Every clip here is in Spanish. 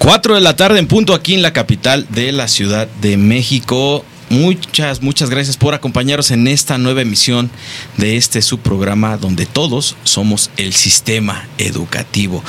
Cuatro de la tarde en punto aquí en la capital de la Ciudad de México. Muchas, muchas gracias por acompañarnos en esta nueva emisión de este subprograma donde todos somos el sistema educativo.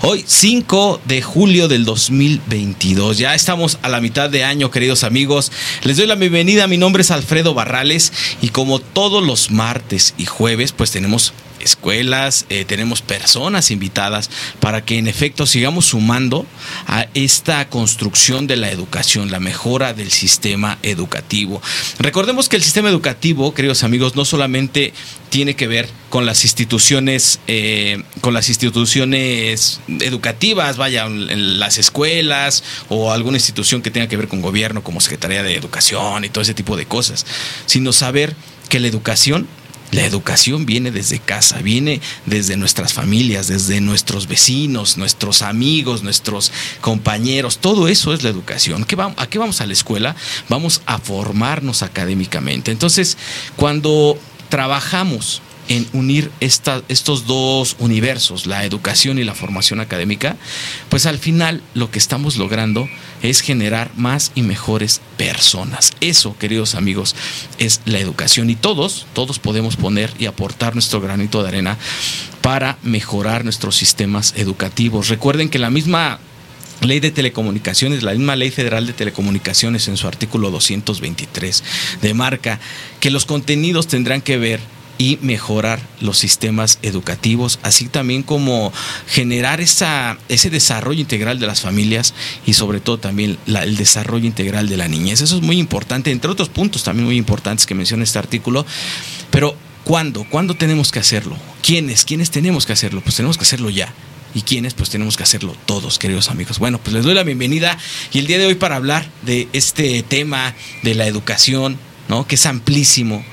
Hoy, 5 de julio del 2022. Ya estamos a la mitad de año, queridos amigos. Les doy la bienvenida. Mi nombre es Alfredo Barrales y como todos los martes y jueves, pues tenemos escuelas, eh, tenemos personas invitadas para que en efecto sigamos sumando a esta construcción de la educación, la mejora del sistema educativo. Recordemos que el sistema educativo, queridos amigos, no solamente tiene que ver con las instituciones, eh, con las instituciones educativas, vaya, las escuelas o alguna institución que tenga que ver con gobierno, como Secretaría de Educación y todo ese tipo de cosas, sino saber que la educación la educación viene desde casa, viene desde nuestras familias, desde nuestros vecinos, nuestros amigos, nuestros compañeros. Todo eso es la educación. ¿A qué vamos a la escuela? Vamos a formarnos académicamente. Entonces, cuando trabajamos en unir estos dos universos, la educación y la formación académica, pues al final lo que estamos logrando es generar más y mejores personas. Eso, queridos amigos, es la educación y todos, todos podemos poner y aportar nuestro granito de arena para mejorar nuestros sistemas educativos. Recuerden que la misma Ley de Telecomunicaciones, la misma Ley Federal de Telecomunicaciones en su artículo 223 demarca que los contenidos tendrán que ver y mejorar los sistemas educativos, así también como generar esa, ese desarrollo integral de las familias y sobre todo también el desarrollo integral de la niñez. Eso es muy importante, entre otros puntos también muy importantes que menciona este artículo, pero ¿cuándo? ¿Cuándo tenemos que hacerlo? ¿Quiénes? ¿Quiénes tenemos que hacerlo? Pues tenemos que hacerlo ya. ¿Y quiénes? Pues tenemos que hacerlo todos, queridos amigos. Bueno, pues les doy la bienvenida y el día de hoy para hablar de este tema de la educación, ¿no? Que es amplísimo,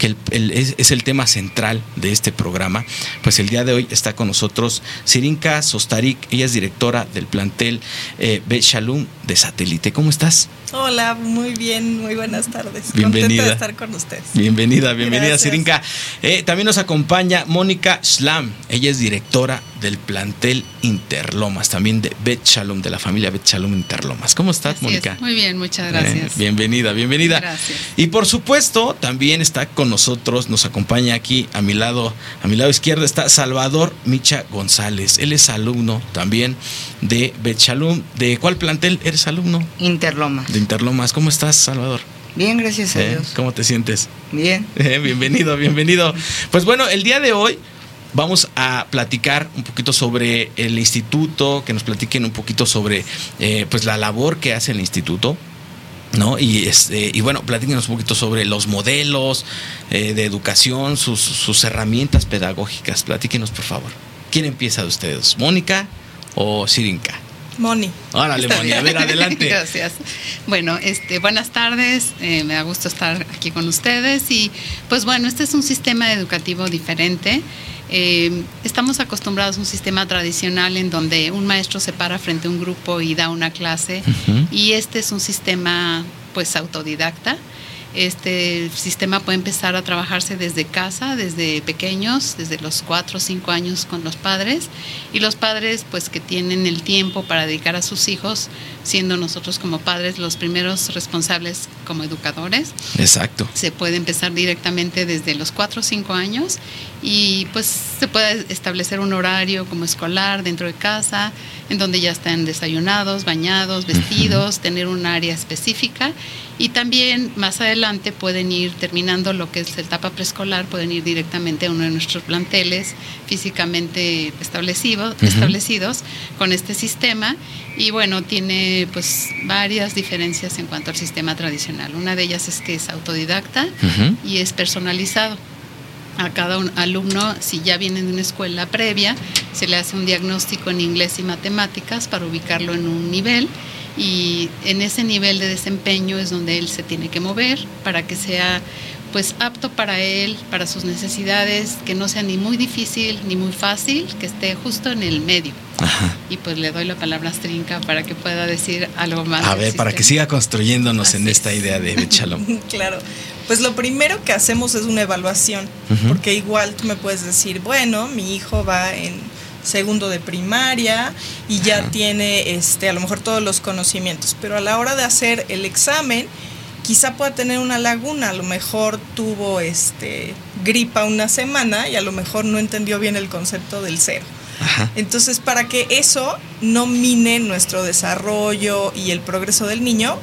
que es, el tema central de este programa, pues el día de hoy está con nosotros Sirinka Sostarik, ella es directora del plantel eh, Bet Shalom de Satélite. ¿Cómo estás? Hola, muy bien, muy buenas tardes. Bienvenida. de estar con ustedes. Bienvenida, bienvenida Sirinka. Eh, también nos acompaña Mónica Schlam, ella es directora del plantel Interlomas, también de Bet Shalom, de la familia Bet Shalom Interlomas. ¿Cómo estás, Mónica? Muy bien, muchas eh, gracias. bienvenida, bienvenida. Gracias. Y por supuesto, también está con nosotros, nos acompaña aquí a mi lado, a mi lado izquierdo está Salvador Micha González. Él es alumno también de Betchalum. ¿De cuál plantel eres alumno? Interlomas. De Interlomas. ¿Cómo estás, Salvador? Bien, gracias a ¿Eh? Dios. ¿Cómo te sientes? Bien. Eh, bienvenido, bienvenido. Pues bueno, el día de hoy vamos a platicar un poquito sobre el instituto, que nos platiquen un poquito sobre eh, pues la labor que hace el instituto. ¿no? Y, este, y bueno, platíquenos un poquito sobre los modelos eh, de educación, sus, sus, herramientas pedagógicas. Platíquenos, por favor. ¿Quién empieza de ustedes? ¿Mónica o Sirinka? Moni. Órale, Moni, a ver, adelante. Gracias. Bueno, este, buenas tardes, eh, me da gusto estar aquí con ustedes y pues bueno, este es un sistema educativo diferente. Eh, estamos acostumbrados a un sistema tradicional en donde un maestro se para frente a un grupo y da una clase y este es un sistema pues autodidacta. Este sistema puede empezar a trabajarse desde casa, desde pequeños, desde los 4 o 5 años con los padres. Y los padres pues que tienen el tiempo para dedicar a sus hijos, siendo nosotros como padres los primeros responsables como educadores. Exacto. se puede empezar directamente desde los 4 o 5 años y pues se puede establecer un horario como escolar dentro de casa, en donde ya están desayunados, bañados, vestidos, tener un área específica. Y también más adelante pueden ir terminando lo que es la etapa preescolar, pueden ir directamente a uno de nuestros planteles físicamente establecido, establecidos con este sistema y bueno, tiene pues varias diferencias en cuanto al sistema tradicional. Una de ellas es que es autodidacta y es personalizado. a cada un alumno, si ya vienen de una escuela previa, se le hace un diagnóstico en inglés y matemáticas para ubicarlo en un nivel y en ese nivel de desempeño es donde él se tiene que mover para que sea pues apto para él, para sus necesidades, que no sea ni muy difícil ni muy fácil, que esté justo en el medio. Ajá. Y pues le doy la palabra a Strinka para que pueda decir algo más. A ver, para que siga construyéndonos Así en es. esta idea de Bechalom. Claro. Pues lo primero que hacemos es una evaluación, porque igual tú me puedes decir, bueno, mi hijo va en segundo de primaria y ya Ajá. tiene este a lo mejor todos los conocimientos, pero a la hora de hacer el examen quizá pueda tener una laguna, a lo mejor tuvo este gripa una semana y a lo mejor no entendió bien el concepto del cero. Ajá. Entonces, para que eso no mine nuestro desarrollo y el progreso del niño,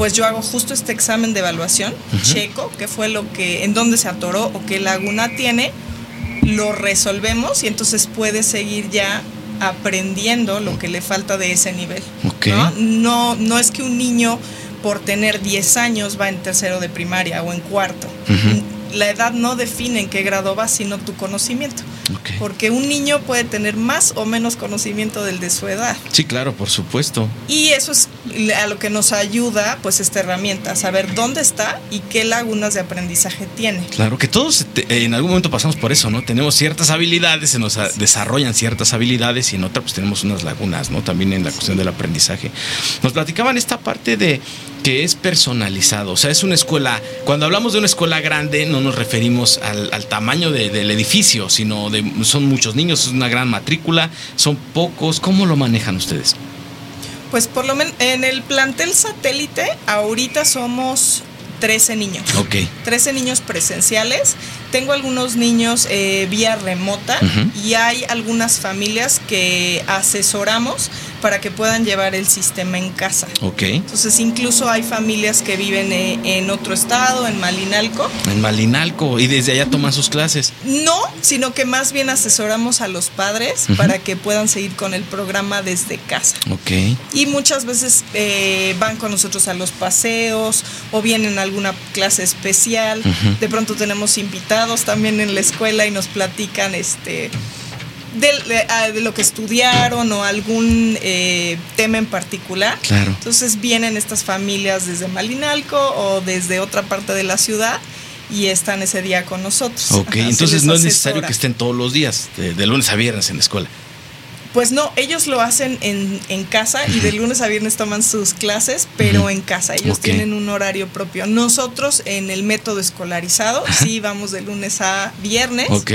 pues yo hago justo este examen de evaluación, checo qué fue lo que, en dónde se atoró o qué laguna tiene, lo resolvemos y entonces puede seguir ya aprendiendo lo que le falta de ese nivel. No, no es que un niño por tener 10 años va en tercero de primaria o en cuarto. La edad no define en qué grado va, sino tu conocimiento. Porque un niño puede tener más o menos conocimiento del de su edad. Sí, claro, por supuesto. Y eso es a lo que nos ayuda, pues, esta herramienta, saber dónde está y qué lagunas de aprendizaje tiene. Claro, que todos en algún momento pasamos por eso, ¿no? Tenemos ciertas habilidades, se nos desarrollan ciertas habilidades y en otra pues tenemos unas lagunas, ¿no? También en la cuestión del aprendizaje. Nos platicaban esta parte de que es personalizado, o sea, es una escuela, cuando hablamos de una escuela grande no nos referimos al, al tamaño de- del edificio, sino de son muchos niños, es una gran matrícula, son pocos, ¿cómo lo manejan ustedes? Pues por lo menos en el plantel satélite, ahorita somos 13 niños. Ok, 13 niños presenciales. Tengo algunos niños eh, vía remota y hay algunas familias que asesoramos para que puedan llevar el sistema en casa. ok. Entonces incluso hay familias que viven eh, en otro estado, en Malinalco. En Malinalco y desde allá toman sus clases. No, sino que más bien asesoramos a los padres para que puedan seguir con el programa desde casa. Ok. Y muchas veces eh, van con nosotros a los paseos o vienen a alguna clase especial. De pronto tenemos invitados también en la escuela y nos platican este de, ah, de lo que estudiaron o algún eh, tema en particular. Claro. Entonces vienen estas familias desde Malinalco o desde otra parte de la ciudad y están ese día con nosotros. Ok, Ajá, entonces no es necesario que estén todos los días, de, de lunes a viernes en la escuela. Pues no, ellos lo hacen en, en casa y de lunes a viernes toman sus clases, pero en casa. Ellos tienen un horario propio. Nosotros en el método escolarizado, sí vamos de lunes a viernes. Ok.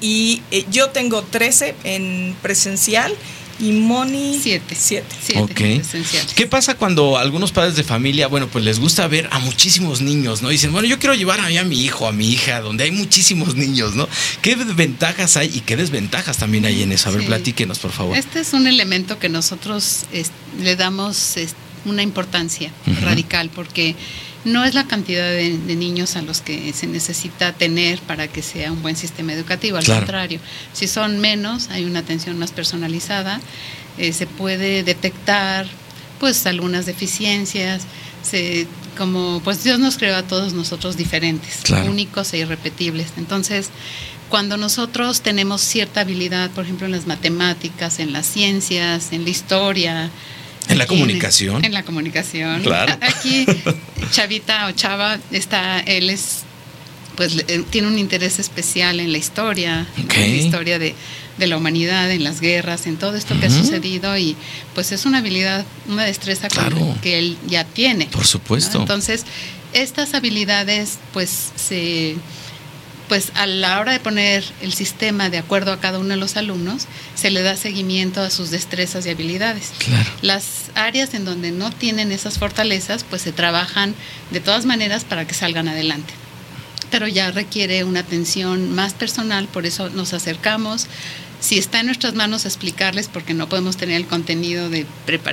Y eh, yo tengo 13 en presencial y Moni Siete. 7. Siete Ok. presenciales. ¿Qué pasa cuando algunos padres de familia, bueno, pues les gusta ver a muchísimos niños, ¿no? Dicen, bueno, yo quiero llevar a, mí a mi hijo, a mi hija, donde hay muchísimos niños, ¿no? ¿Qué ventajas hay y qué desventajas también hay en eso? A ver, Sí. platíquenos, por favor. Este es un elemento que nosotros es- le damos es, una importancia radical porque no es la cantidad de, de niños a los que se necesita tener para que sea un buen sistema educativo, al Claro. contrario, si son menos, hay una atención más personalizada, eh, se puede detectar pues algunas deficiencias, se, como pues Dios nos creó a todos nosotros diferentes, Claro. únicos e irrepetibles. Entonces, cuando nosotros tenemos cierta habilidad, por ejemplo, en las matemáticas, en las ciencias, en la historia, En la comunicación. En, la comunicación. Claro. Aquí, Chavita o Chava, está, él es, pues eh, tiene un interés especial en la historia, en la historia de, de la humanidad, en las guerras, en todo esto que ha sucedido y pues es una habilidad, una destreza Claro. que él ya tiene. Por ¿no? supuesto. Entonces, estas habilidades, pues, se, pues a la hora de poner el sistema de acuerdo a cada uno de los alumnos, se le da seguimiento a sus destrezas y habilidades. claro. Las áreas en donde no tienen esas fortalezas, pues se trabajan de todas maneras para que salgan adelante. Pero ya requiere una atención más personal, por eso nos acercamos. Si está en nuestras manos explicarles, porque no podemos tener el contenido de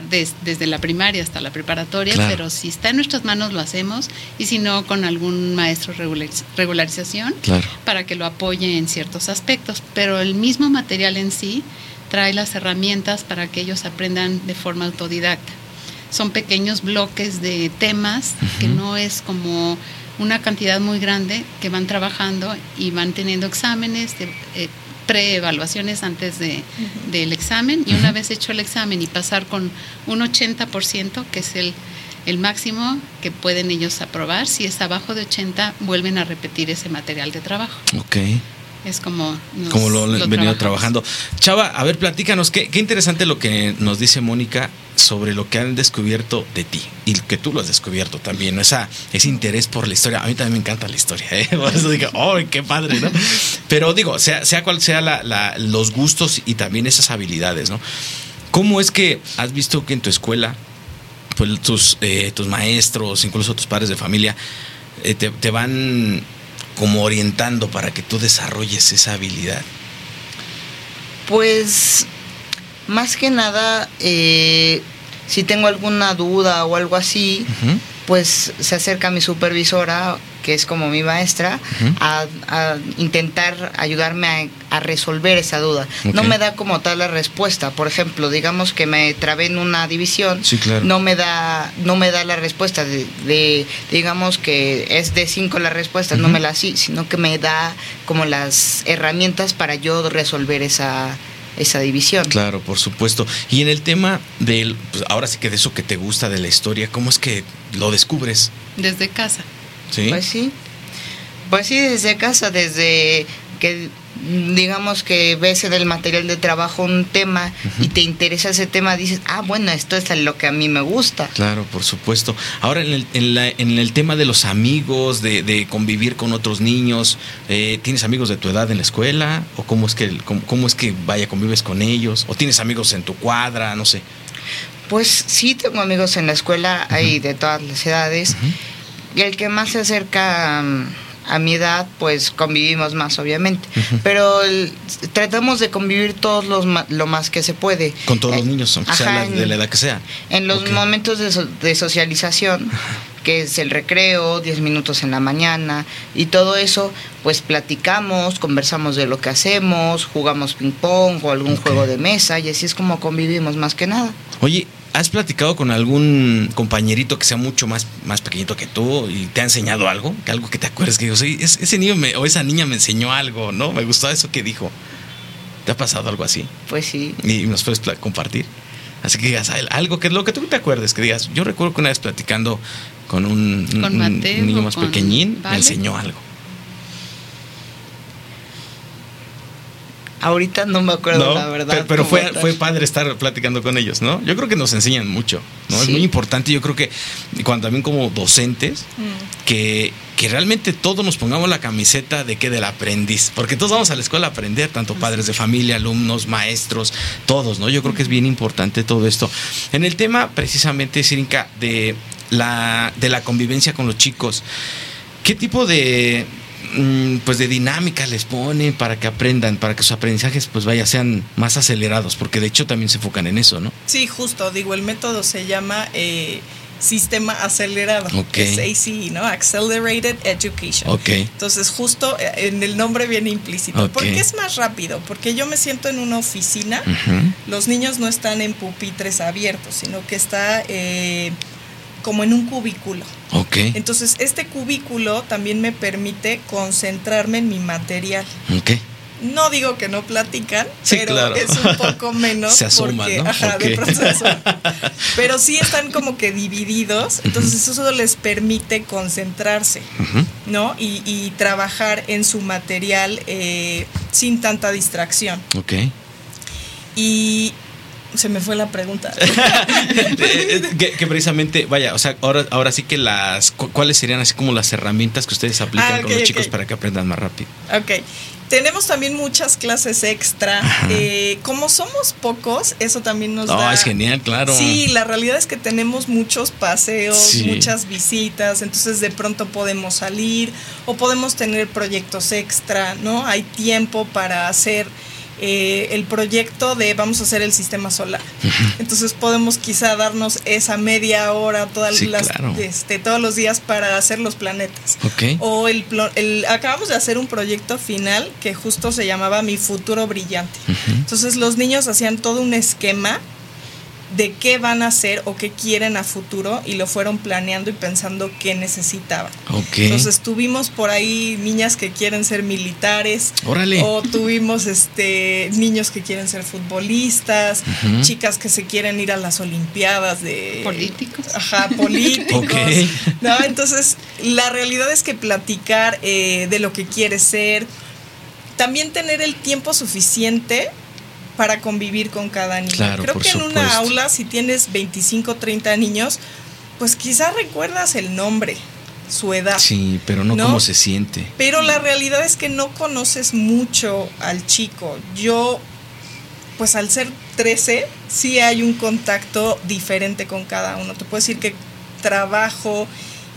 des- desde la primaria hasta la preparatoria, Claro. pero si está en nuestras manos lo hacemos, y si no, con algún maestro regulariz- regularización Claro. para que lo apoye en ciertos aspectos. Pero el mismo material en sí trae las herramientas para que ellos aprendan de forma autodidacta. Son pequeños bloques de temas que no es como una cantidad muy grande que van trabajando y van teniendo exámenes, de, eh, preevaluaciones antes de, del examen y una vez hecho el examen y pasar con un 80%, que es el, el máximo que pueden ellos aprobar, si es abajo de 80, vuelven a repetir ese material de trabajo. Ok. Es como, como lo, han venido trabajando. Chava, a ver, platícanos, qué, qué interesante lo que nos dice Mónica sobre lo que han descubierto de ti y que tú lo has descubierto también, ¿no? Esa, ese interés por la historia. A mí también me encanta la historia, ¿eh? Por eso digo, ¡oh, qué padre, ¿no? Pero digo, sea, sea cual sea la- la- los gustos y también esas habilidades, ¿no? ¿Cómo es que has visto que en tu escuela, pues tus, eh, tus maestros, incluso tus padres de familia, eh, te, te van como orientando para que tú desarrolles esa habilidad? Pues más que nada, eh, si tengo alguna duda o algo así, pues se acerca mi supervisora, que es como mi maestra, a, a intentar ayudarme a, a resolver esa duda. No me da como tal la respuesta. Por ejemplo, digamos que me trabé en una división, Sí, claro. no me da, no me da la respuesta de, de- digamos que es de cinco la respuesta, no me la sí, sino que me da como las herramientas para yo resolver esa, esa división. Claro, por supuesto. Y en el tema del, pues ahora sí que de eso que te gusta de la historia, ¿cómo es que lo descubres? Desde casa. ¿Sí? Pues sí. Pues sí, desde casa, desde que digamos que ves en el material de trabajo un tema y te interesa ese tema, dices, ah, bueno, esto es lo que a mí me gusta. Claro, por supuesto. Ahora, en el, en la- en el tema de los amigos, de, de convivir con otros niños, eh, ¿tienes amigos de tu edad en la escuela? ¿O cómo es que cómo, cómo es que vaya, convives con ellos? ¿O tienes amigos en tu cuadra? No sé. Pues sí, tengo amigos en la escuela, hay de todas las edades. Y el que más se acerca mm, a mi edad, pues convivimos más, obviamente. Pero el- tratamos de convivir todos los lo más que se puede. Con todos Eh, los niños, aunque sea la- de la edad que sea. En los momentos de, so- de socialización, que es el recreo, 10 minutos en la mañana y todo eso, pues platicamos, conversamos de lo que hacemos, jugamos ping pong o algún juego de mesa y así es como convivimos más que nada. Oye, ¿has platicado con algún compañerito que sea mucho más, más pequeñito que tú y te ha enseñado algo? Que Algo que te acuerdes que digo, sí, es- ese niño me- o esa niña me enseñó algo, ¿no? Me gustó eso que dijo. ¿Te ha pasado algo así? Pues sí. Y nos puedes compartir. Así que digas al- algo que lo que tú te acuerdes, que digas, yo recuerdo que una vez platicando con un, un- Con un Mateo, niño más con pequeñín, me enseñó algo. Ahorita no me acuerdo ¿no? la verdad. Pero, fue, tal. fue padre estar platicando con ellos, ¿no? Yo creo que nos enseñan mucho, ¿no? Es muy importante, yo creo que cuando también como docentes, Mm. que, que realmente todos nos pongamos la camiseta de que del aprendiz, porque todos vamos a la escuela a aprender, tanto padres de familia, alumnos, maestros, todos, ¿no? Yo creo que es bien importante todo esto. En el tema precisamente, Sirinka, de la, de la convivencia con los chicos, ¿qué tipo de pues de dinámica les ponen para que aprendan, para que sus aprendizajes pues vaya sean más acelerados, porque de hecho también se enfocan en eso, ¿no? Sí, justo, digo, el método se llama eh, sistema acelerado, Ok. es ACE, ¿no? Accelerated Education. Ok. Entonces, justo eh, en el nombre viene implícito. Ok. ¿Por qué es más rápido? Porque yo me siento en una oficina, los niños no están en pupitres abiertos, sino que está eh, como en un cubículo. Ok. Entonces, este cubículo también me permite concentrarme en mi material. Ok. No digo que no platican, Sí, pero claro. es un poco menos. Se asoman, porque, ¿no? Ajá, de pronto se asoman. Pero sí están como que divididos, entonces eso les permite concentrarse. ¿no? Y, y trabajar en su material eh, sin tanta distracción. Ok. Y se me fue la pregunta. Eh, eh, que, que precisamente, vaya, o sea, ahora, ahora sí que las, cu- ¿cuáles serían así como las herramientas que ustedes aplican Ah, con los chicos para que aprendan más rápido? Ok. Tenemos también muchas clases extra. Eh, como somos pocos, eso también nos No, da. es genial, claro. Sí, la realidad es que tenemos muchos paseos, Sí. muchas visitas, entonces de pronto podemos salir o podemos tener proyectos extra, ¿no? Hay tiempo para hacer eh, el proyecto de vamos a hacer el sistema solar. Entonces podemos quizá darnos esa media hora todas Sí, las, claro. este, todos los días para hacer los planetas. O el, acabamos de hacer un proyecto final que justo se llamaba Mi futuro brillante. Entonces los niños hacían todo un esquema de qué van a hacer o qué quieren a futuro y lo fueron planeando y pensando qué necesitaban. Entonces tuvimos por ahí niñas que quieren ser militares. Órale. O tuvimos este niños que quieren ser futbolistas, chicas que se quieren ir a las olimpiadas de Políticos. Ajá, políticos. Ok. ¿no? Entonces, la realidad es que platicar eh, de lo que quieres ser, también tener el tiempo suficiente para convivir con cada niño. Claro, Creo que en supuesto. una aula, si tienes 25, 30 niños, pues quizás recuerdas el nombre, su edad. Sí, pero no, ¿No? cómo se siente. Pero la realidad es que no conoces mucho al chico. Yo, pues al ser 13, sí hay un contacto diferente con cada uno. Te puedo decir que trabajo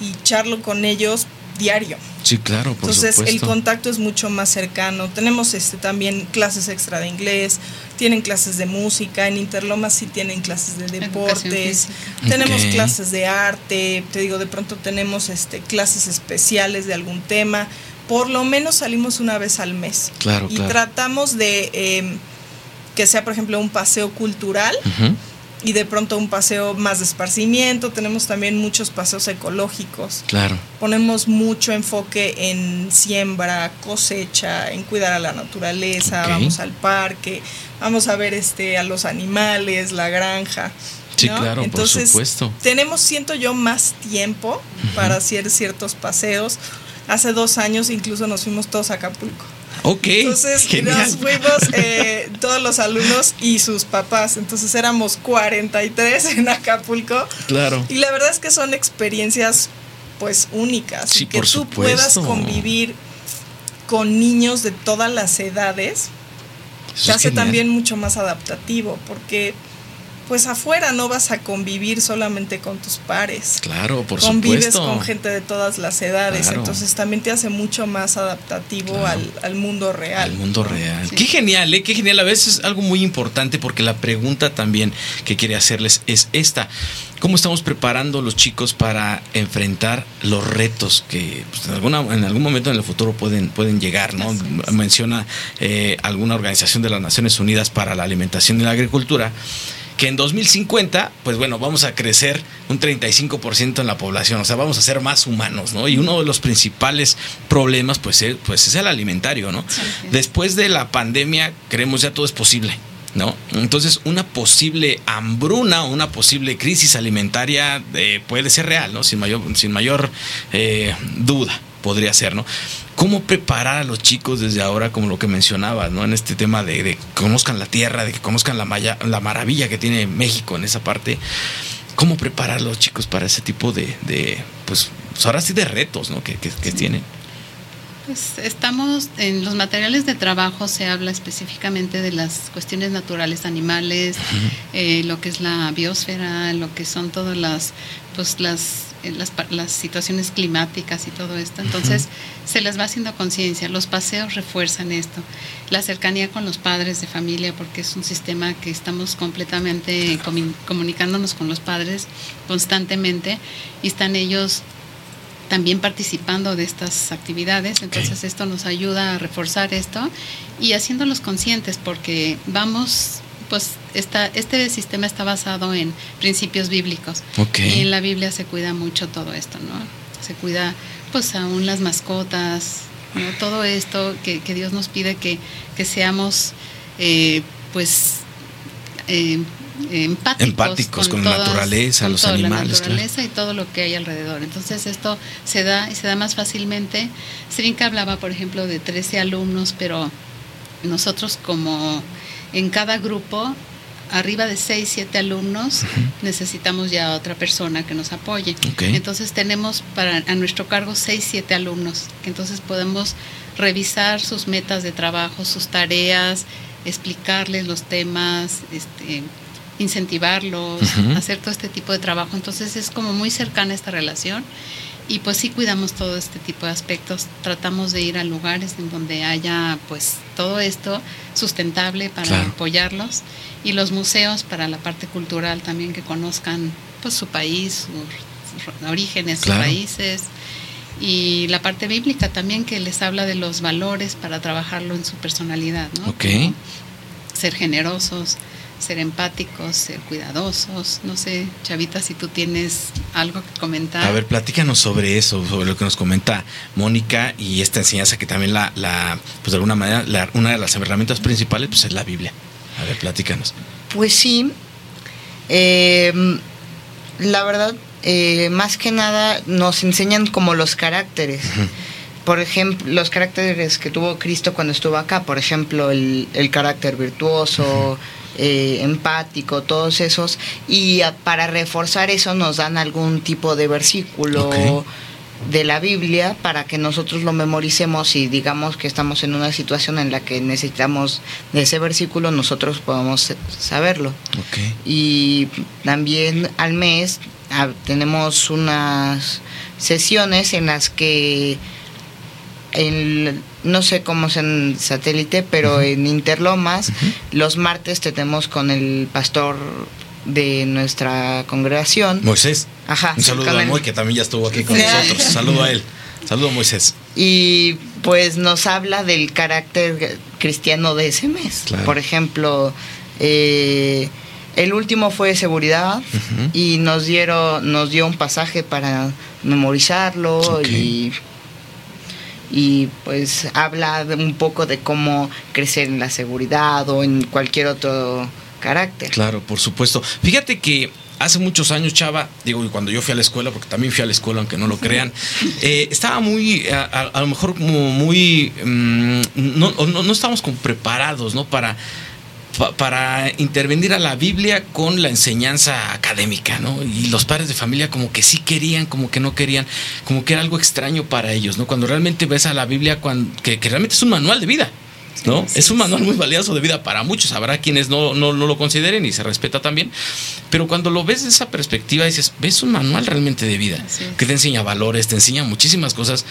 y charlo con ellos diario. Sí, claro, por Entonces el contacto es mucho más cercano. Tenemos este también clases extra de inglés, tienen clases de música, en Interlomas sí tienen clases de deportes, tenemos clases de arte, te digo, de pronto tenemos este clases especiales de algún tema. Por lo menos salimos una vez al mes. Claro, y claro. tratamos de eh, que sea, por ejemplo, un paseo cultural. Y de pronto un paseo más de esparcimiento. Tenemos también muchos paseos ecológicos Claro. ponemos mucho enfoque en siembra, cosecha, en cuidar a la naturaleza, vamos al parque, vamos a ver este a los animales, la granja. Sí, ¿no? claro, por Entonces, supuesto. Tenemos, siento yo, más tiempo para hacer ciertos paseos. Hace dos años incluso nos fuimos todos a Acapulco. Ok. Entonces genial. nos fuimos eh, todos los alumnos y sus papás. Entonces éramos 43 en Acapulco. Claro. Y la verdad es que son experiencias pues únicas. Sí, y que por tú puedas supuesto. convivir con niños de todas las edades Eso es hace genial. también mucho más adaptativo porque pues afuera no vas a convivir solamente con tus pares. Claro, por Convives supuesto. con gente de todas las edades, Claro. entonces también te hace mucho más adaptativo Claro. al, al mundo real. Al mundo real. Sí. Qué genial, ¿eh? Qué genial. A veces es algo muy importante porque la pregunta también que quiere hacerles es esta. ¿Cómo estamos preparando los chicos para enfrentar los retos que pues, en, alguna, en algún momento en el futuro pueden, pueden llegar? ¿no? Menciona eh, alguna organización de las Naciones Unidas para la Alimentación y la Agricultura que en 2050, pues bueno, vamos a crecer un 35% en la población, o sea, vamos a ser más humanos, ¿no? Y uno de los principales problemas, pues, es, pues es el alimentario, ¿no? Sí. Después de la pandemia, creemos ya todo es posible, ¿no? Entonces, una posible hambruna o una posible crisis alimentaria eh, puede ser real, ¿no? Sin mayor, sin mayor eh, duda podría ser, ¿no? ¿Cómo preparar a los chicos desde ahora, como lo que mencionabas, ¿no? En este tema de, de que conozcan la tierra, de que conozcan la, maya- la maravilla que tiene México en esa parte. ¿Cómo preparar a los chicos para ese tipo de, de pues, pues ahora sí de retos, ¿no? Que, que- que tienen. Pues estamos en los materiales de trabajo se habla específicamente de las cuestiones naturales animales, eh, lo que es la biosfera, lo que son todas las pues las las, pa- las situaciones climáticas y todo esto. Entonces se les va haciendo conciencia. Los paseos refuerzan esto. La cercanía con los padres de familia, porque es un sistema que estamos completamente comunicándonos con los padres constantemente y están ellos también participando de estas actividades. Entonces esto nos ayuda a reforzar esto y haciéndolos conscientes porque vamos, pues esta, este sistema está basado en principios bíblicos. Ok. Y en la Biblia se cuida mucho todo esto, ¿no? Se cuida pues aún las mascotas, ¿no? Todo esto que, que Dios nos pide que, que seamos eh, pues eh, empáticos, Empáticos con la naturaleza, los toda animales, La naturaleza y todo lo que hay alrededor. Entonces esto se da y se da más fácilmente. Srinka hablaba, por ejemplo, de 13 alumnos, pero nosotros como en cada grupo, arriba de 6, 7 alumnos, necesitamos ya otra persona que nos apoye. Entonces tenemos para a nuestro cargo 6, 7 alumnos, que entonces podemos revisar sus metas de trabajo, sus tareas, explicarles los temas, este, incentivarlos, hacer todo este tipo de trabajo. Entonces es como muy cercana esta relación y pues sí cuidamos todo este tipo de aspectos. Tratamos de ir a lugares en donde haya pues todo esto sustentable para Claro. apoyarlos y los museos para la parte cultural también que conozcan pues su país, sus, sus orígenes, Claro. sus raíces y la parte bíblica también que les habla de los valores para trabajarlo en su personalidad, ¿no? Ser generosos, ser empáticos, ser cuidadosos. No sé, Chavita, si tú tienes algo que comentar. A ver, platícanos sobre eso, sobre lo que nos comenta Mónica y esta enseñanza que también la, la pues de alguna manera, la, una de las herramientas principales pues es la Biblia. A ver, platícanos. Pues sí, eh, la verdad, eh, más que nada nos enseñan como los caracteres. Por ejemplo, los caracteres que tuvo Cristo cuando estuvo acá, por ejemplo, el, el carácter virtuoso, eh, empático, todos esos. Y a- para reforzar eso nos dan algún tipo de versículo de la Biblia para que nosotros lo memoricemos y digamos que estamos en una situación en la que necesitamos de ese versículo, nosotros podamos saberlo. Y también al mes ah, tenemos unas sesiones en las que en- no sé cómo es en satélite, pero en Interlomas los martes tenemos con el pastor de nuestra congregación. Moisés. Ajá, Un saludo a el- Moy, que también ya estuvo aquí con nosotros. Saludo a él. Saludo a Moisés. y pues nos habla del carácter cristiano de ese mes. Claro. Por ejemplo, eh, el último fue de seguridad y nos dieron, nos dio un pasaje para memorizarlo y y pues habla un poco de cómo crecer en la seguridad o en cualquier otro carácter. Claro, por supuesto. Fíjate que hace muchos años, Chava, digo, y cuando yo fui a la escuela, porque también fui a la escuela, aunque no lo crean, eh, estaba muy, a, a- a lo mejor como muy, mm, no, no, no estábamos como preparados, ¿no? Para, pa- para intervenir a la Biblia con la enseñanza académica, ¿no? Y los padres de familia como que sí querían, como que no querían, como que era algo extraño para ellos, ¿no? Cuando realmente ves a la Biblia, cuan- que, que realmente es un manual de vida. ¿no? Sí, es un manual muy valioso de vida para muchos. Habrá quienes no, no, no lo consideren y se respeta también. Pero cuando lo ves de esa perspectiva, dices, ves un manual realmente de vida que te enseña valores, te enseña muchísimas cosas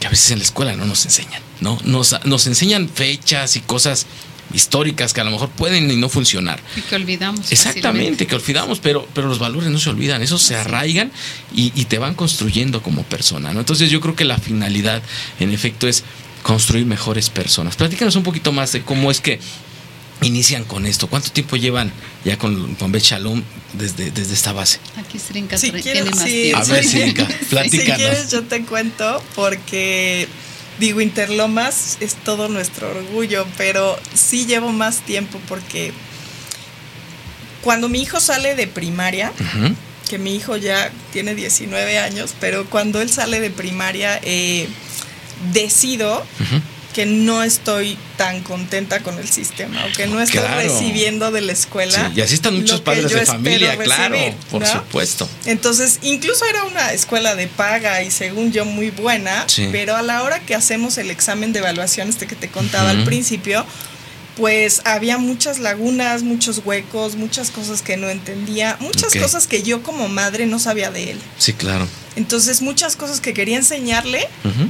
que a veces en la escuela no nos enseñan. ¿no? Nos, nos enseñan fechas y cosas históricas que a lo mejor pueden y no funcionar. Y que olvidamos. Exactamente, que olvidamos, pero, pero los valores no se olvidan, esos se arraigan y, y te van construyendo como persona. ¿no? Entonces yo creo que la finalidad, en efecto, es construir mejores personas. Platícanos un poquito más de cómo es que inician con esto. ¿Cuánto tiempo llevan ya con, con Bet Shalom desde, desde esta base? Aquí Srinka Si tiene más sí, tiempo. A ver, Sirinka, Si platícanos. quieres, yo te cuento porque digo Interlomas es todo nuestro orgullo, pero sí llevo más tiempo porque cuando mi hijo sale de primaria, que mi hijo ya tiene 19 años, pero cuando él sale de primaria, eh, decido. Que no estoy tan contenta con el sistema o que no estoy Claro. recibiendo de la escuela. Sí, y así están muchos padres de familia, claro, por ¿no? supuesto. Entonces, incluso era una escuela de paga y según yo muy buena, Sí. pero a la hora que hacemos el examen de evaluación, este que te contaba al principio, pues había muchas lagunas, muchos huecos, muchas cosas que no entendía, muchas cosas que yo como madre no sabía de él. Sí, claro. Entonces, muchas cosas que quería enseñarle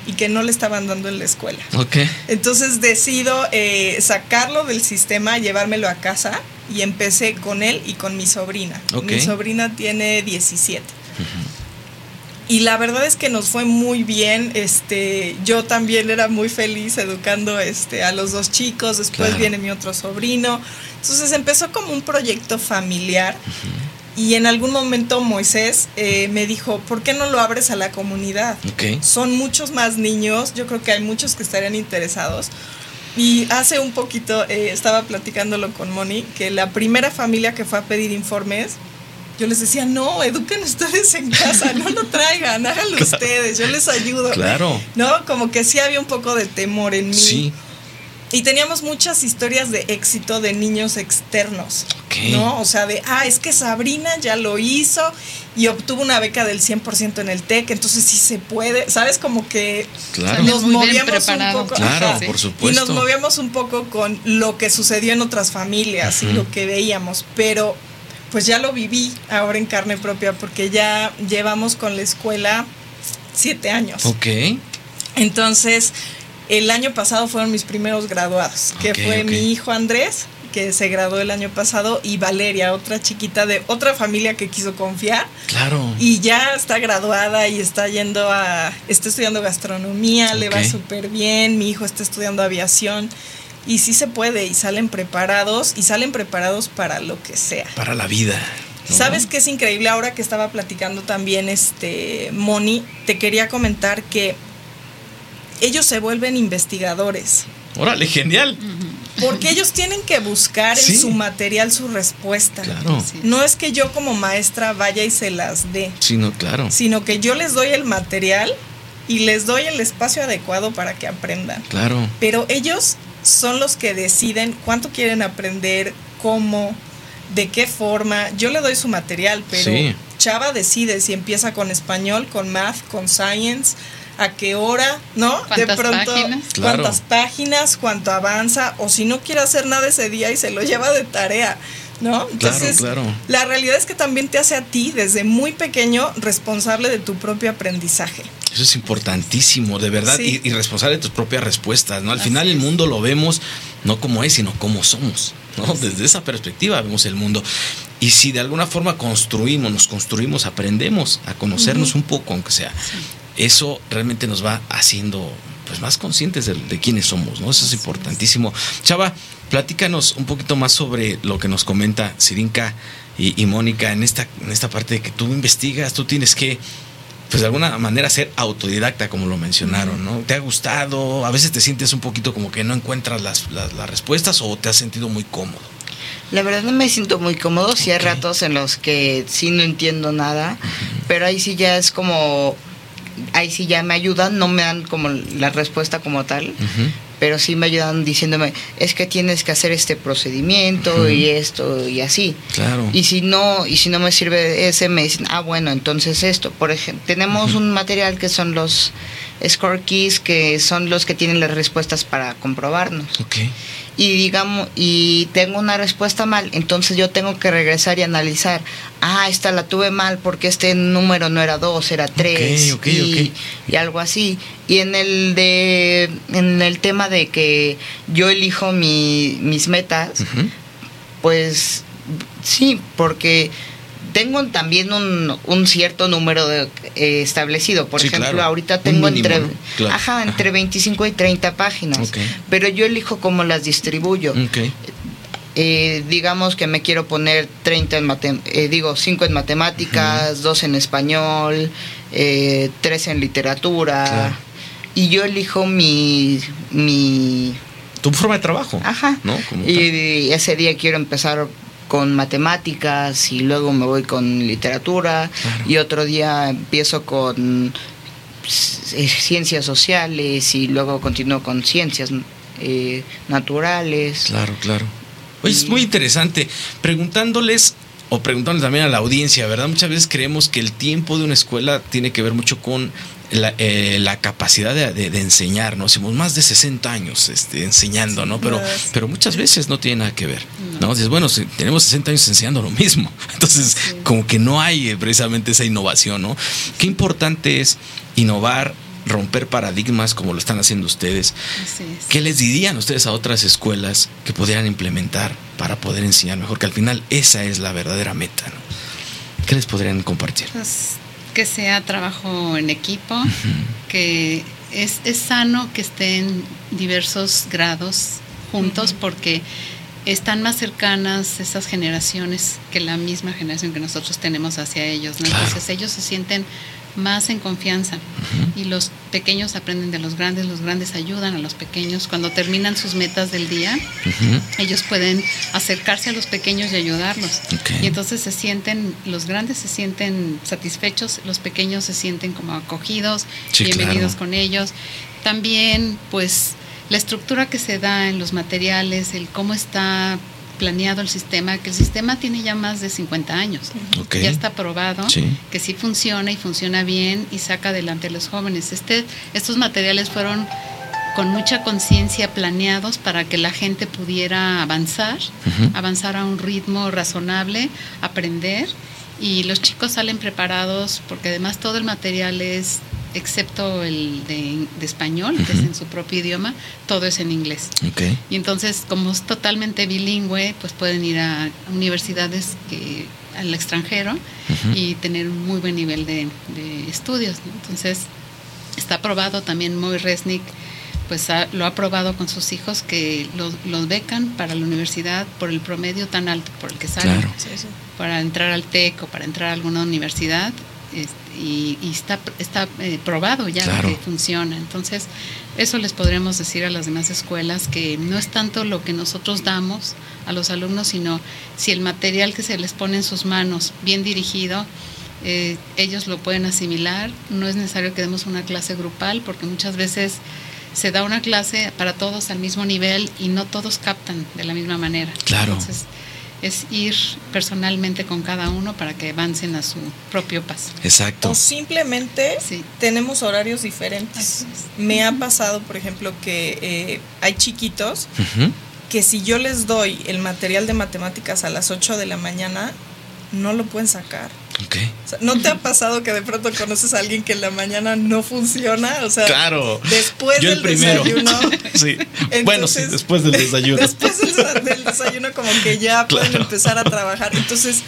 y que no le estaban dando en la escuela. Ok. Entonces decido eh, sacarlo del sistema, llevármelo a casa y empecé con él y con mi sobrina. Mi sobrina tiene 17. Y la verdad es que nos fue muy bien. Este, yo también era muy feliz educando este, a los dos chicos. Después Claro. viene mi otro sobrino. Entonces empezó como un proyecto familiar. Y en algún momento Moisés eh, me dijo, ¿por qué no lo abres a la comunidad? Ok. Son muchos más niños, yo creo que hay muchos que estarían interesados. Y hace un poquito eh, estaba platicándolo con Moni, que la primera familia que fue a pedir informes, yo les decía, no, eduquen ustedes en casa, no lo traigan, háganlo Claro. ustedes, yo les ayudo. Claro. ¿No? Como que sí había un poco de temor en mí. Sí. Y teníamos muchas historias de éxito de niños externos, Ok. ¿no? O sea, de, ah, es que Sabrina ya lo hizo y obtuvo una beca del 100% en el TEC, entonces sí se puede, ¿sabes? Como que Claro. nos Muy movíamos un poco. Claro, ajá, por Y supuesto. nos movíamos un poco con lo que sucedió en otras familias y lo que veíamos, pero pues ya lo viví ahora en carne propia porque ya llevamos con la escuela siete años. Ok. Entonces, el año pasado fueron mis primeros graduados, que fue mi hijo Andrés, que se graduó el año pasado, y Valeria, otra chiquita de otra familia que quiso confiar, Claro. y ya está graduada y está yendo a, está estudiando gastronomía, le va súper bien, mi hijo está estudiando aviación. Y sí se puede y salen preparados y salen preparados para lo que sea. Para la vida. ¿no? ¿Sabes qué es increíble ahora que estaba platicando también este Moni? Te quería comentar que ellos se vuelven investigadores. Órale, genial. Porque ellos tienen que buscar Sí. en su material su respuesta. Claro. No es que yo como maestra vaya y se las dé, Sí, no, claro. sino que yo les doy el material y les doy el espacio adecuado para que aprendan. Claro. Pero ellos son los que deciden cuánto quieren aprender, cómo, de qué forma. Yo le doy su material, pero Sí. Chava decide si empieza con español, con math, con science, a qué hora, ¿no? ¿Cuántas páginas? Claro. cuántas páginas, cuánto avanza, o si no quiere hacer nada ese día y se lo lleva de tarea. ¿No? Entonces, claro. la realidad es que también te hace a ti, desde muy pequeño, responsable de tu propio aprendizaje. Eso es importantísimo, de verdad, Sí. y, y responsable de tus propias respuestas, ¿no? Al Así final el mundo lo vemos no como es, sino como somos, ¿no? Desde esa perspectiva vemos el mundo. Y si de alguna forma construimos, nos construimos, aprendemos a conocernos un poco, aunque sea, eso realmente nos va haciendo pues más conscientes de, de quiénes somos, ¿no? Eso es importantísimo. Chava, platícanos un poquito más sobre lo que nos comenta Sirinka y, y Mónica en esta, en esta parte de que tú investigas, tú tienes que pues de alguna manera ser autodidacta, como lo mencionaron, ¿no? ¿Te ha gustado? A veces te sientes un poquito como que no encuentras las, las, las respuestas o te has sentido muy cómodo. La verdad no me siento muy cómodo, sí hay ratos en los que sí no entiendo nada, pero ahí sí ya es como, ahí sí ya me ayudan, no me dan como la respuesta como tal, pero sí me ayudan diciéndome, es que tienes que hacer este procedimiento y esto y así. Claro. Y si no, y si no me sirve ese, me dicen, ah, bueno, entonces esto. Por ejemplo, tenemos un material que son los score keys, que son los que tienen las respuestas para comprobarnos. Ok. Y digamos, y tengo una respuesta mal, entonces yo tengo que regresar y analizar, ah, esta la tuve mal porque este número no era dos, era tres, ok, y, ok. y algo así. Y en el de, en el tema de que yo elijo mi, mis metas, pues sí, porque tengo también un, un cierto número de, eh, establecido. Por Sí, ejemplo, claro. ahorita tengo mínimo, entre. Claro. ajá, entre 25 y 30 páginas. Ok. Pero yo elijo cómo las distribuyo. Ok. Eh, digamos que me quiero poner 30 en matem eh, digo 5 en matemáticas, 2 en español, eh, 3 en literatura. Claro. Y yo elijo mi, mi Tu forma de trabajo. Ajá. ¿No? Como y, tal. ese día quiero empezar con matemáticas y luego me voy con literatura Claro. y otro día empiezo con pues, eh, ciencias sociales y luego continúo con ciencias eh, naturales. Claro, claro. Oye, es muy interesante. Preguntándoles o preguntándoles también a la audiencia, ¿verdad? Muchas veces creemos que el tiempo de una escuela tiene que ver mucho con la, eh, la capacidad de, de- de enseñar, ¿no? Hacemos más de 60 años este, enseñando, ¿no? Pero, pero muchas veces no tiene nada que ver, ¿no? Dices, bueno, si tenemos 60 años enseñando lo mismo. Entonces, como que no hay eh, precisamente esa innovación, ¿no? Qué importante es innovar, romper paradigmas como lo están haciendo ustedes. Es. ¿Qué les dirían ustedes a otras escuelas que pudieran implementar para poder enseñar mejor? Que al final esa es la verdadera meta, ¿no? ¿Qué les podrían compartir? Pues, que sea trabajo en equipo, que es, es sano que estén diversos grados juntos porque están más cercanas esas generaciones que la misma generación que nosotros tenemos hacia ellos. ¿no? Claro. Entonces ellos se sienten más en confianza y los pequeños aprenden de los grandes, los grandes ayudan a los pequeños. Cuando terminan sus metas del día, ellos pueden acercarse a los pequeños y ayudarlos. Y entonces se sienten, los grandes se sienten satisfechos, los pequeños se sienten como acogidos, Sí, bienvenidos claro. con ellos. También, pues, la estructura que se da en los materiales, el cómo está planeado el sistema, que el sistema tiene ya más de 50 años. Ok. Ya está probado Sí. que sí funciona y funciona bien y saca adelante a los jóvenes. Este, estos materiales fueron con mucha conciencia planeados para que la gente pudiera avanzar, avanzar a un ritmo razonable, aprender y los chicos salen preparados porque además todo el material es, excepto el de, de español, que es en su propio idioma, todo es en inglés. Y entonces, como es totalmente bilingüe, pues pueden ir a universidades que, al extranjero y tener un muy buen nivel de, de estudios. ¿no? Entonces, está aprobado también Moy Resnick pues ha- lo ha probado con sus hijos que los, los becan para la universidad por el promedio tan alto por el que salen, Claro. Para entrar al TEC o para entrar a alguna universidad. este, y, y está, está eh, probado ya Claro. que funciona. Entonces, eso les podríamos decir a las demás escuelas, que no es tanto lo que nosotros damos a los alumnos, sino si el material que se les pone en sus manos, bien dirigido, eh, ellos lo pueden asimilar. No es necesario que demos una clase grupal, porque muchas veces se da una clase para todos al mismo nivel y no todos captan de la misma manera. Claro. Entonces, es ir personalmente con cada uno para que avancen a su propio paso. Exacto. O simplemente Sí. tenemos horarios diferentes. Me ha pasado, por ejemplo, que eh, hay chiquitos que si yo les doy el material de matemáticas a las 8 de la mañana, no lo pueden sacar. Ok. O sea, ¿No te ha pasado que de pronto conoces a alguien que en la mañana no funciona? O sea, Claro. después Yo del el primero. desayuno. Sí. bueno, sí, después del desayuno. Después del, del desayuno como que ya pueden empezar a trabajar. Entonces,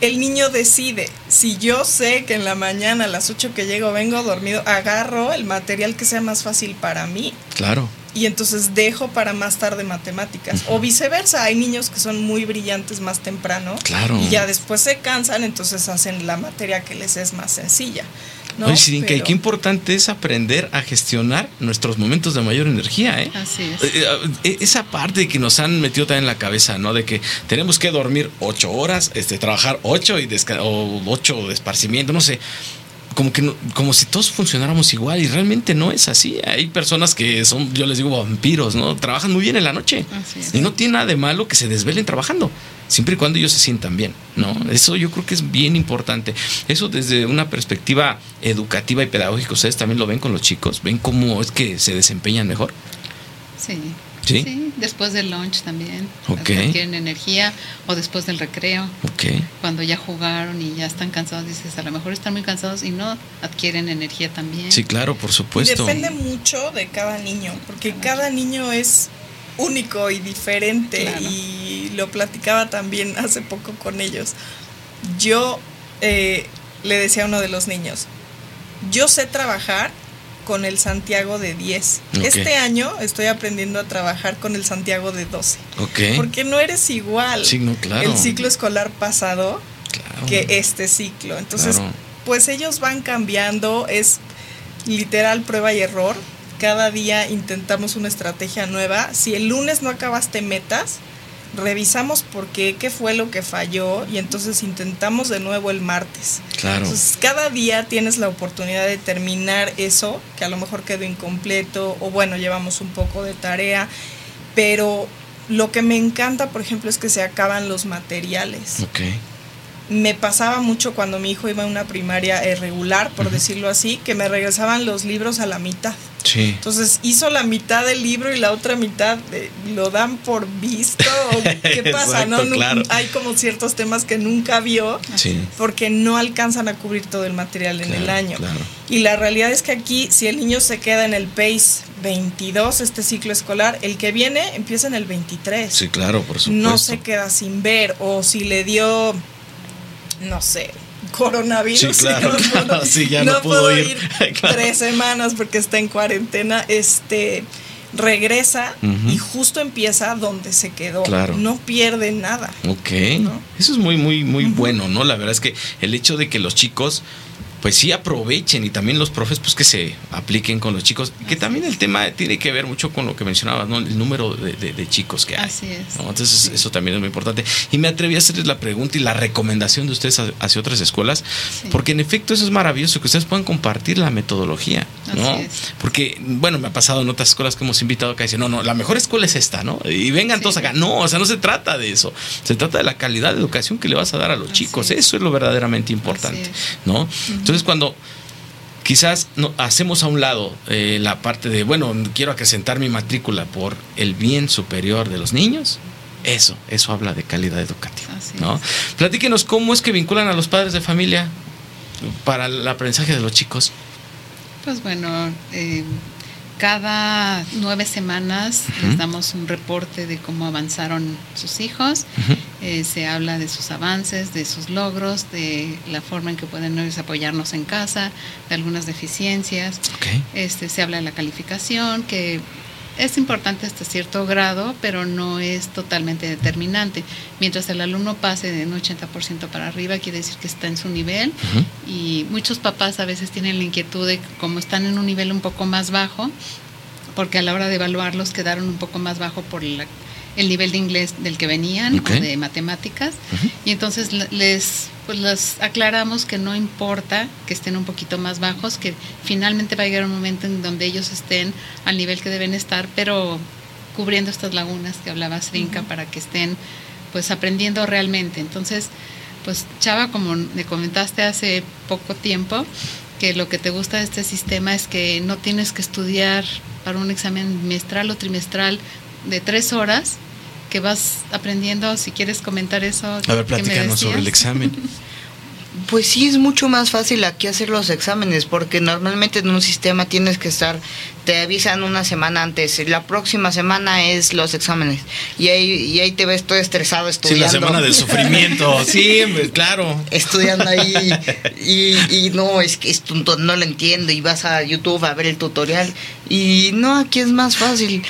el niño decide, si yo sé que en la mañana a las 8 que llego vengo dormido, agarro el material que sea más fácil para mí Claro. Y entonces dejo para más tarde matemáticas. O viceversa, hay niños que son muy brillantes más temprano Claro. y ya después se cansan, entonces hacen la materia que les es más sencilla. ¿no? Oye, Sirinka, y Pero- qué importante es aprender a gestionar nuestros momentos de mayor energía, ¿eh? Así es. Eh, eh, Esa parte que nos han metido también en la cabeza, ¿no? De que tenemos que dormir ocho horas, este, trabajar ocho y desca- o ocho de esparcimiento, no sé. Como que no- como si todos funcionáramos igual y realmente no es así. Hay personas que son, yo les digo, vampiros, ¿no? Trabajan muy bien en la noche. Y no tiene nada de malo que se desvelen trabajando, siempre y cuando ellos se sientan bien, ¿no? Eso yo creo que es bien importante. Eso desde una perspectiva educativa y pedagógica, ustedes también lo ven con los chicos, ven cómo es que se desempeñan mejor. Sí. ¿Sí? después del lunch también. Ok. Adquieren energía o después del recreo, Ok. cuando ya jugaron y ya están cansados, dices, a lo mejor están muy cansados y no adquieren energía también. Sí, claro, por supuesto. Depende mucho de cada niño, porque cada niño es único y diferente Claro. y lo platicaba también hace poco con ellos. Yo eh, le decía a uno de los niños, yo sé trabajar con el Santiago de 10. Ok. Este año estoy aprendiendo a trabajar con el Santiago de 12, Ok. porque no eres igual. Sí, no, claro. El ciclo escolar pasado Claro. que este ciclo. Entonces, Claro. pues ellos van cambiando, es literal prueba y error. Cada día intentamos una estrategia nueva. Si el lunes no acabaste metas, revisamos por qué, qué fue lo que falló y entonces intentamos de nuevo el martes. Claro. Entonces, cada día tienes la oportunidad de terminar eso, que a lo mejor quedó incompleto o bueno, llevamos un poco de tarea, pero lo que me encanta, por ejemplo, es que se acaban los materiales Ok. Me pasaba mucho cuando mi hijo iba a una primaria eh, regular, por decirlo así, que me regresaban los libros a la mitad. Sí. Entonces hizo la mitad del libro y la otra mitad eh, lo dan por visto. o ¿Qué pasa? no? Exacto, claro. Hay como ciertos temas que nunca vio Sí. porque no alcanzan a cubrir todo el material en el año. claro. Y la realidad es que aquí, si el niño se queda en el PACE 22, este ciclo escolar, el que viene empieza en el 23 Sí, claro, por supuesto. no se queda sin ver o si le dio no sé coronavirus Sí, claro, y no claro, puedo- sí, ya no pudo puedo ir. Claro. tres semanas porque está en cuarentena este regresa y justo empieza donde se quedó Claro. no pierde nada Ok, ¿no? eso es muy, muy, muy bueno, ¿no? La verdad es que el hecho de que los chicos, pues sí aprovechen y también los profes, pues que se apliquen con los chicos, que también el tema tiene que ver mucho con lo que mencionabas, ¿no? El número de, de- de chicos que hay. Así es. ¿no? Entonces eso también es muy importante. Y me atreví a hacerles la pregunta y la recomendación de ustedes ha- hacia otras escuelas, Sí. porque en efecto eso es maravilloso, que ustedes puedan compartir la metodología, ¿no? Así es. Porque, bueno, me ha pasado en otras escuelas que hemos invitado acá y dicen, no, no, la mejor escuela es esta, ¿no? Y vengan Sí. todos acá. No, o sea, no se trata de eso. Se trata de la calidad de educación que le vas a dar a los Así chicos. es. Eso es lo verdaderamente importante. ¿no? Entonces, cuando quizás no, hacemos a un lado eh, la parte de, bueno, quiero acrecentar mi matrícula por el bien superior de los niños, eso, eso habla de calidad educativa, Así ¿no? es. Platíquenos cómo es que vinculan a los padres de familia para el aprendizaje de los chicos. Pues bueno, eh, cada nueve semanas les damos un reporte de cómo avanzaron sus hijos. Eh, se habla de sus avances, de sus logros, de la forma en que pueden ellos apoyarnos en casa, de algunas deficiencias. Este, se habla de la calificación, que es importante hasta cierto grado, pero no es totalmente determinante. Mientras el alumno pase de un 80% para arriba, quiere decir que está en su nivel. Y muchos papás a veces tienen la inquietud de que como están en un nivel un poco más bajo, porque a la hora de evaluarlos quedaron un poco más bajo por la- el nivel de inglés del que venían o de matemáticas. Y entonces le- les, pues les aclaramos que no importa que estén un poquito más bajos, que finalmente va a llegar un momento en donde ellos estén al nivel que deben estar, pero cubriendo estas lagunas que hablaba Srinka para que estén pues aprendiendo realmente. Entonces, pues Chava, como me comentaste hace poco tiempo, que lo que te gusta de este sistema es que no tienes que estudiar para un examen bimestral o trimestral de tres horas, que vas aprendiendo, si quieres comentar eso. A ver, platícanos sobre el examen. Pues sí, es mucho más fácil aquí hacer los exámenes, porque normalmente en un sistema tienes que estar, te avisan una semana antes, la próxima semana es los exámenes, y ahí, y ahí te ves todo estresado Sí, estudiando. la semana del sufrimiento. Sí, claro. Estudiando ahí, y, y no, es que esto no no lo entiendo, y vas a YouTube a ver el tutorial, y no, aquí es más fácil.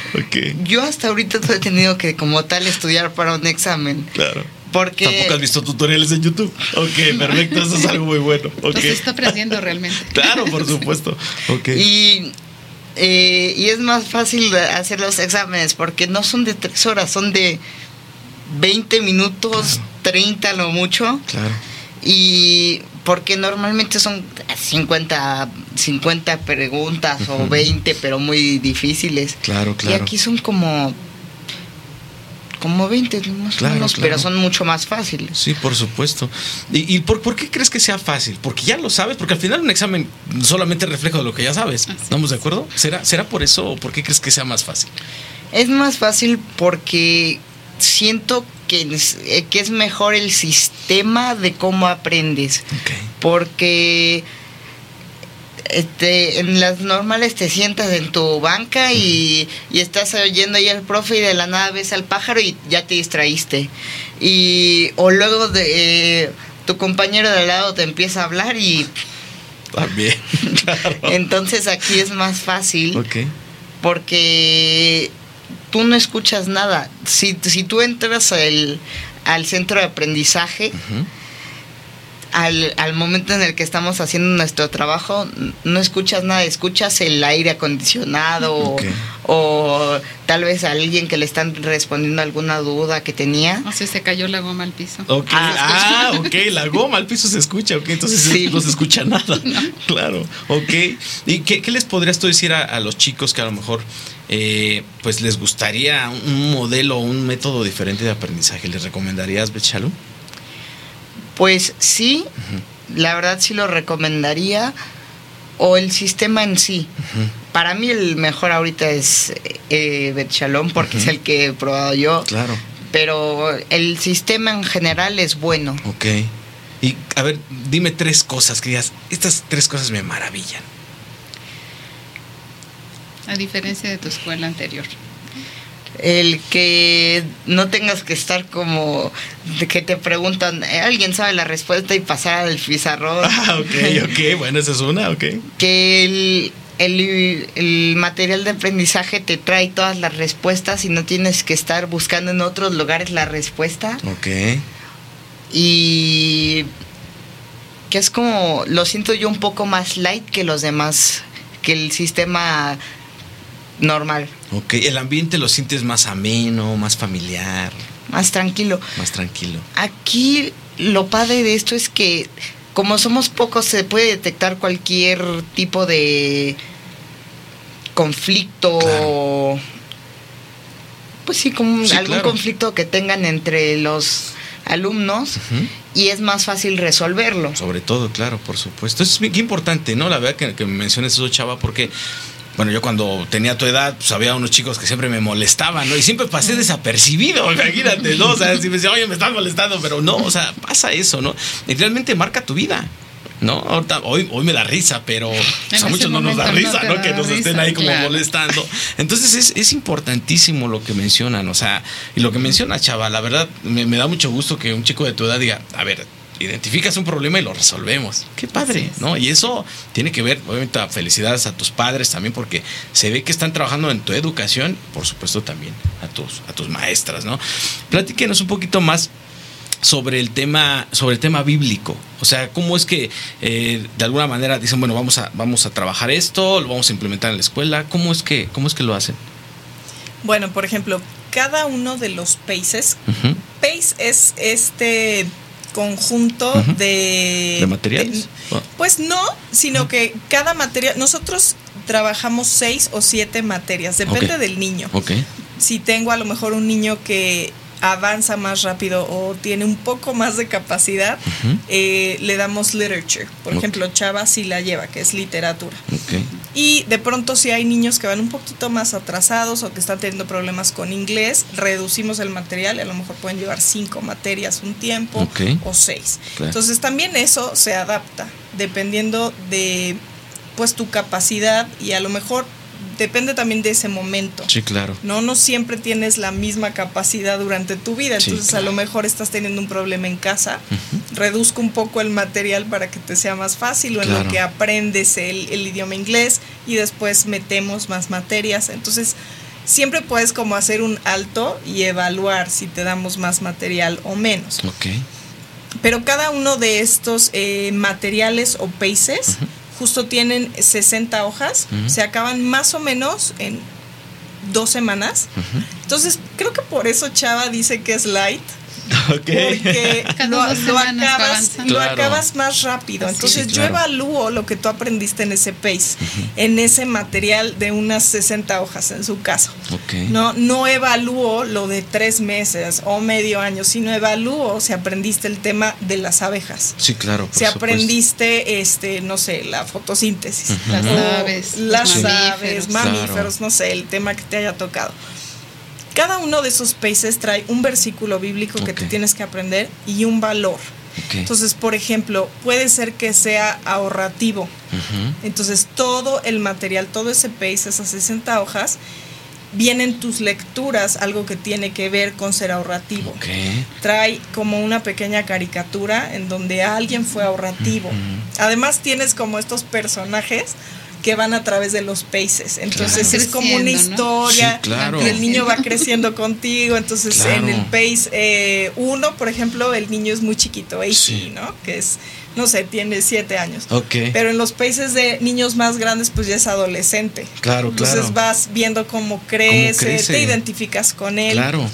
Yo hasta ahorita no he tenido que como tal estudiar para un examen, claro. Porque... Tampoco has visto tutoriales en YouTube. Ok, perfecto, eso es algo muy bueno. Ok. Entonces está aprendiendo realmente. Claro, por supuesto. Ok. Y, eh, y es más fácil hacer los exámenes porque no son de tres horas, son de 20 minutos, 30 lo mucho. Claro. Y porque normalmente son 50, 50 preguntas o Ujú. 20, pero muy difíciles. Claro, Y claro. aquí son como, como 20 más Claro, o menos, claro. pero son mucho más fáciles. Sí, por supuesto. ¿Y, y por, por qué crees que sea fácil? Porque ya lo sabes, porque al final un examen solamente refleja lo que ya sabes. Así ¿Estamos de acuerdo? ¿Será, ¿Será por eso o por qué crees que sea más fácil? Es más fácil porque siento que es, eh, que es mejor el sistema de cómo aprendes. Ok. Porque este, en las normales te sientas en tu banca y, y estás oyendo ahí al profe y de la nada ves al pájaro y ya te distraíste. Y, o luego de, eh, tu compañero de al lado te empieza a hablar y También. claro. entonces aquí es más fácil Ok. porque tú no escuchas nada. Si, si tú entras al, al centro de aprendizaje. Al, al momento en el que estamos haciendo nuestro trabajo, no escuchas nada, escuchas el aire acondicionado o- tal vez a alguien que le están respondiendo alguna duda que tenía. O sea, se cayó la goma al piso. Ah, ah, ok, la goma al piso se escucha, ok, entonces Sí. no se escucha nada. Claro, ok. ¿Y qué, qué les podrías tú decir a, a los chicos que a lo mejor eh, pues les gustaría un modelo o un método diferente de aprendizaje? ¿Les recomendarías, Bechalú? Pues sí, la verdad sí lo recomendaría. O el sistema en sí. Para mí el mejor ahorita es eh, Bet Shalom porque es el que he probado yo. Claro, Pero el sistema en general es bueno. ok. Y a ver, dime tres cosas que digas, estas tres cosas me maravillan. A diferencia de tu escuela anterior. El que no tengas que estar como de que te preguntan, "Eh, alguien sabe la respuesta y pasar al pizarrón. Ah, ok, ok, bueno, esa es una, ok. que el, el, el material de aprendizaje te trae todas las respuestas y no tienes que estar buscando en otros lugares la respuesta. Ok, Y que es como, lo siento yo un poco más light que los demás, que el sistema normal, ok. El ambiente lo sientes más ameno, más familiar, más tranquilo. más tranquilo. Aquí lo padre de esto es que como somos pocos se puede detectar cualquier tipo de conflicto Claro. pues sí como Sí, algún claro. conflicto que tengan entre los alumnos y es más fácil resolverlo. Sobre todo, claro, por supuesto. Eso es bien importante, ¿no? La verdad que, que menciones eso, chava, porque, bueno, yo cuando tenía tu edad, pues había unos chicos que siempre me molestaban, ¿no? Y siempre pasé desapercibido, imagínate, ¿no? O sea, si me decía, oye, me estás molestando, pero no, o sea, pasa eso, ¿no? Y realmente marca tu vida. ¿no? Ahorita, hoy, hoy me da risa, pero pues, a muchos no nos da no risa, ¿no? Que nos estén ahí como claro. molestando. Entonces es, es importantísimo lo que mencionan, o sea, y lo que menciona Chava, la verdad me, me da mucho gusto que un chico de tu edad diga, a ver, identificas un problema y lo resolvemos. Qué padre. ¿no? Y eso tiene que ver, obviamente, a felicidades a tus padres también, porque se ve que están trabajando en tu educación, por supuesto también a tus, a tus maestras, ¿no? Platíquenos un poquito más sobre el tema sobre el tema bíblico o sea cómo es que eh, de alguna manera dicen bueno vamos a vamos a trabajar esto lo vamos a implementar en la escuela cómo es que cómo es que lo hacen Bueno, por ejemplo, cada uno de los paces, Ujú. pace es este conjunto de... de materiales de- pues no, sino que cada materia, nosotros trabajamos seis o siete materias, depende del niño. Si tengo a lo mejor un niño que avanza más rápido o tiene un poco más de capacidad, eh, le damos literature. Por ejemplo, Chava sí la lleva, que es literatura. Y de pronto si hay niños que van un poquito más atrasados o que están teniendo problemas con inglés, reducimos el material y a lo mejor pueden llevar cinco materias un tiempo o seis. Claro. Entonces también eso se adapta dependiendo de pues tu capacidad y a lo mejor depende también de ese momento. sí claro No, no siempre tienes la misma capacidad durante tu vida, Sí, entonces claro. a lo mejor estás teniendo un problema en casa, Ujú. reduzco un poco el material para que te sea más fácil o en lo que aprendes el, el idioma inglés y después metemos más materias. Entonces, siempre puedes como hacer un alto y evaluar si te damos más material o menos. ok Pero cada uno de estos eh, materiales o paces. Justo tienen 60 hojas, se acaban más o menos en dos semanas. Entonces, creo que por eso Chava dice que es light. Porque lo, acabas, lo más rápido. Entonces es. yo evalúo lo que tú aprendiste en ese pace, en ese material de unas 60 hojas en su caso. No, no evalúo lo de tres meses o medio año, sino evalúo si aprendiste el tema de las abejas. sí claro por Si supuesto. aprendiste, este, no sé, la fotosíntesis. Las aves, Las aves, mamíferos. mamíferos, no sé, el tema que te haya tocado. Cada uno de esos países trae un versículo bíblico que te tienes que aprender y un valor. Entonces, por ejemplo, puede ser que sea ahorrativo. Entonces, todo el material, todo ese pace, esas 60 hojas, vienen tus lecturas, algo que tiene que ver con ser ahorrativo. Trae como una pequeña caricatura en donde alguien fue ahorrativo. Además, tienes como estos personajes que van a través de los paces. Entonces Claro. es como una historia Sí, claro. y el niño va creciendo contigo. Entonces Claro. en el pace 1, por ejemplo, el niño es muy chiquito, AC, Sí. ¿no? Que es, no sé, tiene siete años. ok Pero en los países de niños más grandes, pues ya es adolescente. claro Entonces claro vas viendo cómo crece, crece. te identificas con él claro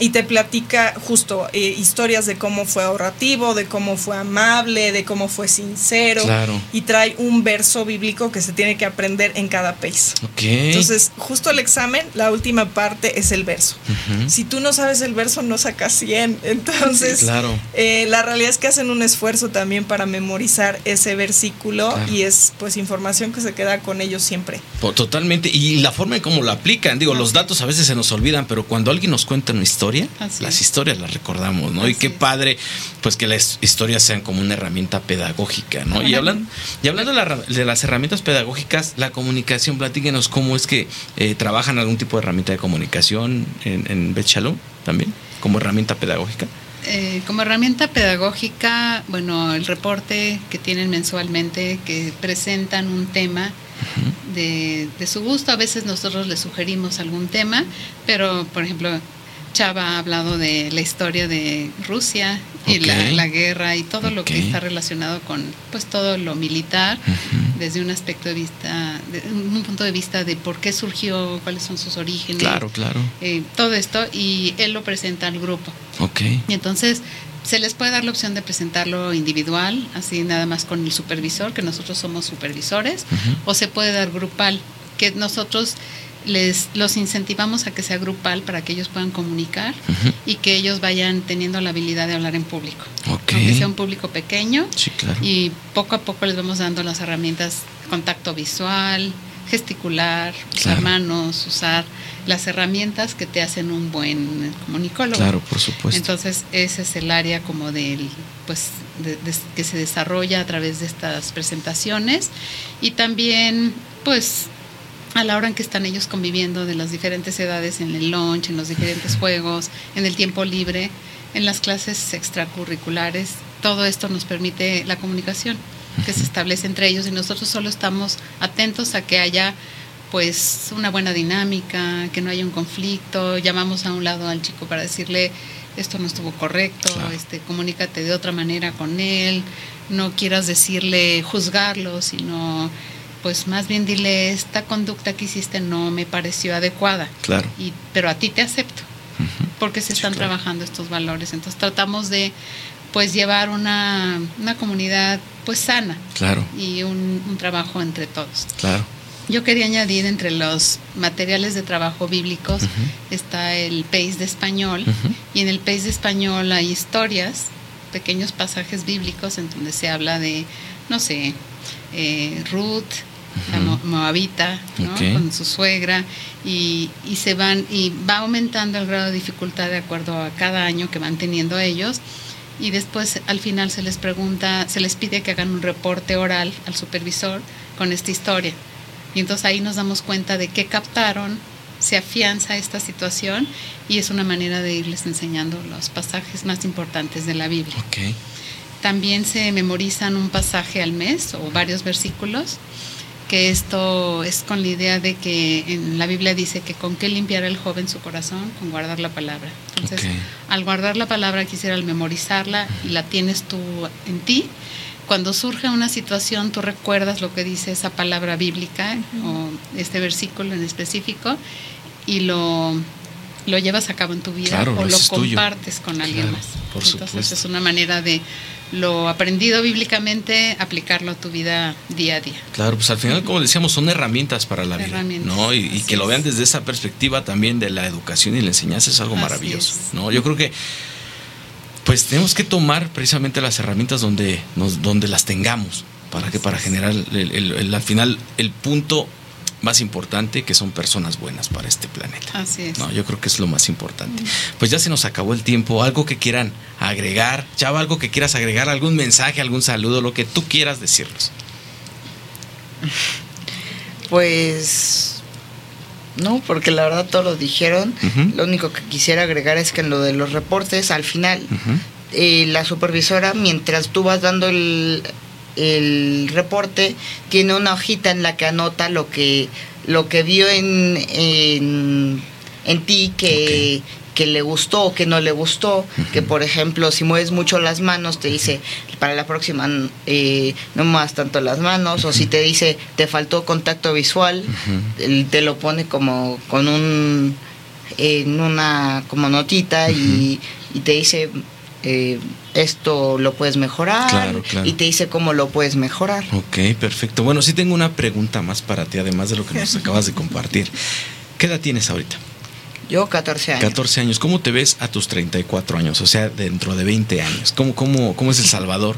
y te platica justo eh, historias de cómo fue ahorrativo, de cómo fue amable, de cómo fue sincero. Claro. Y trae un verso bíblico que se tiene que aprender en cada país. ok Entonces, justo el examen, la última parte es el verso. Ujú. Si tú no sabes el verso, no sacas 100. Entonces, Claro. eh, la realidad es que hacen un esfuerzo también para memorizar ese versículo Claro. y es pues información que se queda con ellos siempre. Totalmente. Y la forma en cómo lo aplican. Digo, los datos a veces se nos olvidan, pero cuando alguien nos cuenta una historia, Así las es. historias las recordamos, ¿no? y qué padre, pues que las historias sean como una herramienta pedagógica, ¿no? Y Ajá. hablando, y hablando de, la de las herramientas pedagógicas, la comunicación, platíquenos cómo es que eh, trabajan algún tipo de herramienta de comunicación en, en Bet Shalom también, como herramienta pedagógica. Eh, como herramienta pedagógica, bueno, el reporte que tienen mensualmente, que presentan un tema de, de su gusto, a veces nosotros les sugerimos algún tema, pero por ejemplo, Chava ha hablado de la historia de Rusia y la, la guerra y todo lo que está relacionado con pues todo lo militar desde un aspecto de vista, de un punto de vista de por qué surgió, cuáles son sus orígenes, Claro, claro. eh, todo esto y él lo presenta al grupo. Ok. Y entonces se les puede dar la opción de presentarlo individual, así nada más con el supervisor, que nosotros somos supervisores, o se puede dar grupal, que nosotros les los incentivamos a que sea grupal para que ellos puedan comunicar y que ellos vayan teniendo la habilidad de hablar en público. Aunque sea un público pequeño Sí, claro. y poco a poco les vamos dando las herramientas, contacto visual, gesticular, usar Claro. manos, usar las herramientas que te hacen un buen comunicólogo. Claro, por supuesto. Entonces, ese es el área como del, pues, que se desarrolla a través de estas presentaciones y también pues a la hora en que están ellos conviviendo de las diferentes edades en el lunch, en los diferentes juegos, en el tiempo libre, en las clases extracurriculares, todo esto nos permite la comunicación que se establece entre ellos y nosotros solo estamos atentos a que haya pues una buena dinámica, que no haya un conflicto, llamamos a un lado al chico para decirle esto no estuvo correcto, este comunícate de otra manera con él, no quieras decirle juzgarlo, sino pues más bien dile esta conducta que hiciste no me pareció adecuada. Claro. Y, pero a ti te acepto. Porque se están trabajando estos valores. Entonces tratamos de pues llevar una, una comunidad pues sana. Claro. Y un, un trabajo entre todos. Claro. Yo quería añadir entre los materiales de trabajo bíblicos está el PACE de español y en el PACE de español hay historias, pequeños pasajes bíblicos en donde se habla de, no sé, eh, Ruth, la moabita, con su suegra y, y, se van y va aumentando el grado de dificultad de acuerdo a cada año que van teniendo ellos y después al final se les pregunta, se les pide que hagan un reporte oral al supervisor con esta historia. Y entonces ahí nos damos cuenta de qué captaron, se afianza esta situación y es una manera de irles enseñando los pasajes más importantes de la Biblia. También se memorizan un pasaje al mes o varios versículos, que esto es con la idea de que en la Biblia dice que con qué limpiar el joven su corazón, con guardar la palabra. Entonces, al guardar la palabra quisiera al memorizarla y la tienes tú en ti, cuando surge una situación, tú recuerdas lo que dice esa palabra bíblica o este versículo en específico y lo, lo llevas a cabo en tu vida o lo compartes con alguien más. Entonces es una manera de lo aprendido bíblicamente aplicarlo a tu vida día a día. Claro, pues al final, como decíamos, son herramientas para la vida, ¿no? Y, que lo vean desde esa perspectiva también de la educación y la enseñanza es algo maravilloso, ¿no? Yo creo que pues tenemos que tomar precisamente las herramientas donde, nos, donde las tengamos, para que para generar el, al final el punto más importante que son personas buenas para este planeta. Así es. No, yo creo que es lo más importante. Pues ya se nos acabó el tiempo. Algo que quieran agregar, Chava, algo que quieras agregar, algún mensaje, algún saludo, lo que tú quieras decirnos. Pues no, porque la verdad todo lo dijeron. Lo único que quisiera agregar es que en lo de los reportes, al final, eh, la supervisora, mientras tú vas dando el, el, reporte, tiene una hojita en la que anota lo que, lo que vio en, en, en ti que que le gustó o que no le gustó, que por ejemplo si mueves mucho las manos te dice para la próxima eh, no muevas tanto las manos, o si te dice te faltó contacto visual, te lo pone como con un en una como notita y, te dice eh, esto lo puedes mejorar y te dice cómo lo puedes mejorar. Ok, perfecto. Bueno, sí tengo una pregunta más para ti, además de lo que nos acabas de compartir. ¿Qué edad tienes ahorita? Yo 14 años. 14 años. ¿Cómo te ves a tus 34 años? O sea, dentro de 20 años. ¿Cómo, cómo, cómo es El Salvador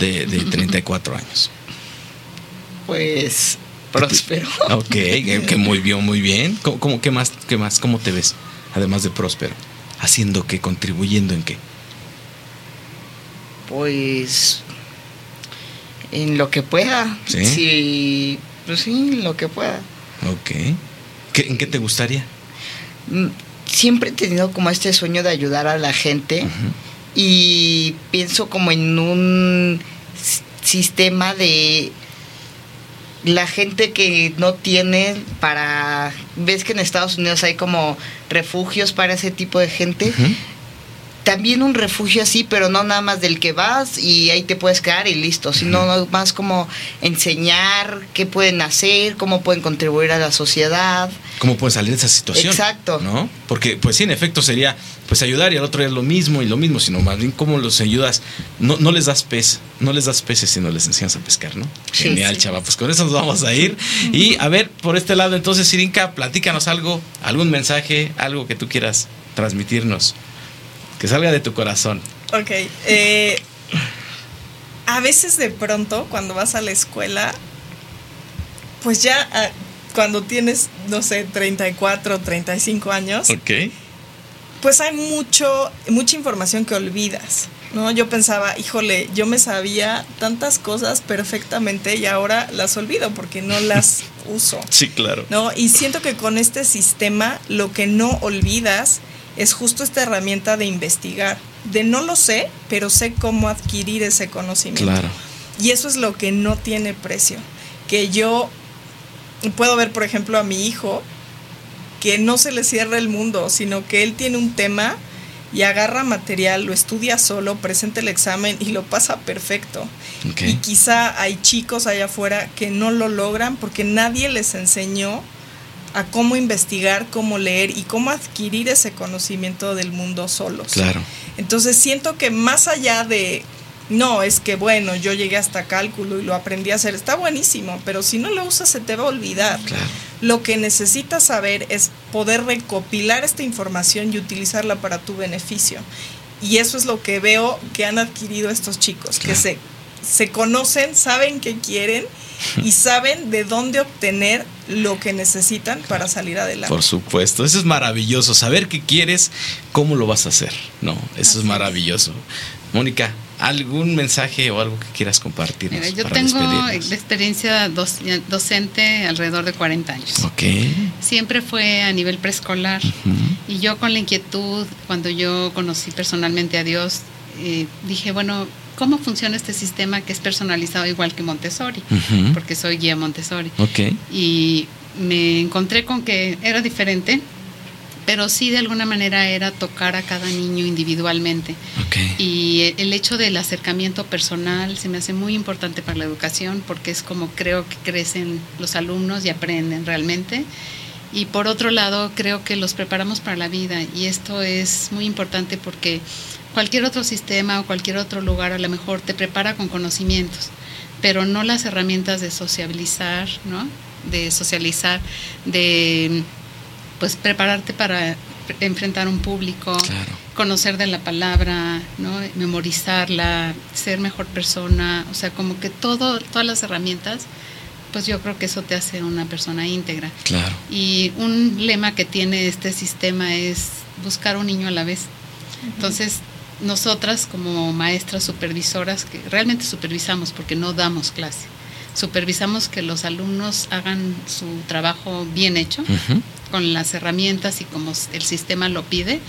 de, de 34 años? Pues próspero. Ok, que muy bien, muy bien. ¿Cómo, qué, más, ¿Qué más? ¿Cómo te ves? Además de próspero. ¿Haciendo qué? ¿Contribuyendo en qué? Pues en lo que pueda. Sí. pues sí, en lo que pueda. Ok. ¿En qué te gustaría? Mm, siempre he tenido como este sueño de ayudar a la gente y pienso como en un sistema de la gente que no tiene para ves que en Estados Unidos hay como refugios para ese tipo de gente también un refugio así, pero no nada más del que vas y ahí te puedes quedar y listo, sino más como enseñar qué pueden hacer, cómo pueden contribuir a la sociedad. Cómo pueden salir de esa situación. Exacto. ¿No? Porque, pues sí, en efecto sería pues ayudar y al otro día lo mismo y lo mismo, sino más bien cómo los ayudas. No, no les das pez, no les das peces, sino les enseñas a pescar, ¿no? Genial, chava. Pues con eso nos vamos a ir. Y a ver, por este lado, entonces, Sirinka, platícanos algo, algún mensaje, algo que tú quieras transmitirnos. Que salga de tu corazón. Ok. Eh, a veces de pronto, cuando vas a la escuela, pues ya ah, cuando tienes, no sé, 34, 35 años, Ok. pues hay mucho, mucha información que olvidas. ¿no? Yo pensaba, híjole, yo me sabía tantas cosas perfectamente y ahora las olvido porque no las uso. Sí, claro. ¿no? Y siento que con este sistema lo que no olvidas es justo esta herramienta de investigar. De no lo sé, pero sé cómo adquirir ese conocimiento. Claro. Y eso es lo que no tiene precio. Que yo puedo ver, por ejemplo, a mi hijo que no se le cierra el mundo, sino que él tiene un tema y agarra material, lo estudia solo, presenta el examen y lo pasa perfecto. Okay. Y quizá hay chicos allá afuera que no lo logran porque nadie les enseñó a cómo investigar, cómo leer y cómo adquirir ese conocimiento del mundo solos. Claro. Entonces siento que más allá de, no, es que bueno, yo llegué hasta cálculo y lo aprendí a hacer, está buenísimo, pero si no lo usas se te va a olvidar. Claro. Lo que necesitas saber es poder recopilar esta información y utilizarla para tu beneficio. Y eso es lo que veo que han adquirido estos chicos, Claro. que se, se conocen, saben qué quieren y saben de dónde obtener lo que necesitan para salir adelante. Por supuesto, eso es maravilloso. Saber qué quieres, cómo lo vas a hacer. No, eso Así es maravilloso. Mónica, ¿algún mensaje o algo que quieras compartirnos? Mira, yo para tengo la experiencia doc- docente alrededor de 40 años. Ok. Siempre fue a nivel preescolar. Y yo con la inquietud, cuando yo conocí personalmente a Dios, eh, dije, bueno, ¿cómo funciona este sistema que es personalizado igual que Montessori? Ujú. Porque soy guía Montessori. Ok. Y me encontré con que era diferente, pero sí de alguna manera era tocar a cada niño individualmente. Ok. Y el hecho del acercamiento personal se me hace muy importante para la educación porque es como creo que crecen los alumnos y aprenden realmente. Y por otro lado, creo que los preparamos para la vida y esto es muy importante porque cualquier otro sistema o cualquier otro lugar a lo mejor te prepara con conocimientos, pero no las herramientas de sociabilizar, ¿no? De socializar, de pues prepararte para enfrentar un público, Claro. conocer de la palabra, ¿no? memorizarla, ser mejor persona, o sea, como que todo, todas las herramientas, pues yo creo que eso te hace una persona íntegra. Claro. Y un lema que tiene este sistema es buscar un niño a la vez. Entonces, nosotras como maestras supervisoras, que realmente supervisamos porque no damos clase, supervisamos que los alumnos hagan su trabajo bien hecho, con las herramientas y como el sistema lo pide,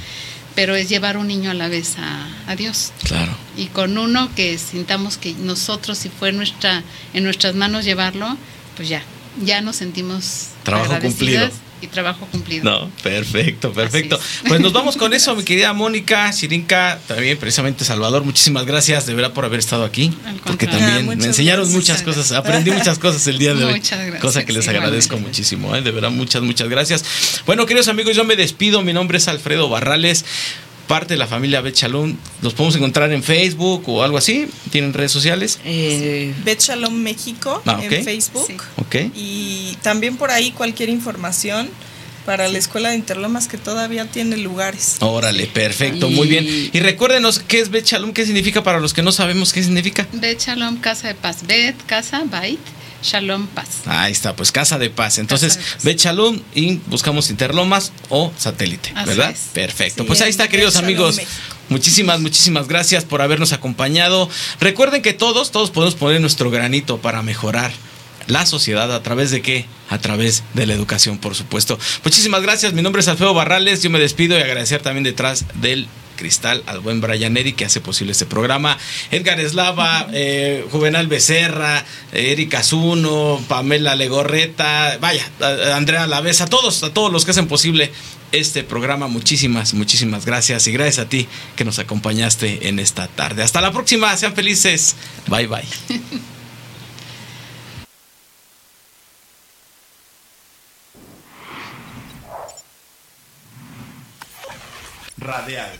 pero es llevar un niño a la vez a, a Dios. Claro. Y con uno que sintamos que nosotros, si fue nuestra, en nuestras manos llevarlo, pues ya, ya nos sentimos Trabajo cumplido. Trabajo cumplido. No, perfecto, perfecto. Pues nos vamos con eso, mi querida Mónica, Sirinka, también precisamente Salvador, muchísimas gracias de verdad por haber estado aquí, Al porque también Muchas me enseñaron gracias. muchas cosas, aprendí muchas cosas el día de hoy, Muchas gracias, cosa que les agradezco igualmente. muchísimo, ¿eh? de verdad muchas, muchas gracias. Bueno, queridos amigos, yo me despido, mi nombre es Alfredo Barrales. Parte de la familia Bet Shalom, los podemos encontrar en Facebook o algo así. ¿Tienen redes sociales? Eh, Bet Shalom México Ah, en Facebook. Sí. Ok. Y también por ahí cualquier información para la escuela de Interlomas que todavía tiene lugares. Órale, perfecto, Y- muy bien. Y recuérdenos qué es Bet Shalom, qué significa para los que no sabemos qué significa. Bet Shalom, casa de paz. Bet, casa, Bait, Shalom, paz. Ahí está, pues Casa de Paz. Entonces. Bet Shalom y buscamos Interlomas o satélite, Así ¿verdad? es. Perfecto. Sí, pues ahí está, queridos amigos. México. Muchísimas, muchísimas gracias por habernos acompañado. Recuerden que todos, todos podemos poner nuestro granito para mejorar la sociedad a través de qué? A través de la educación, por supuesto. Muchísimas gracias. Mi nombre es Alfredo Barrales. Yo me despido y agradecer también detrás del cristal al buen Brian Eri que hace posible este programa. Edgar Eslava, eh, Juvenal Becerra, eh, Erika Zuno, Pamela Legorreta, vaya, a- Andrea Lavesa, a todos, a todos los que hacen posible este programa. Muchísimas, muchísimas gracias y gracias a ti que nos acompañaste en esta tarde. Hasta la próxima, sean felices. Bye bye. Radial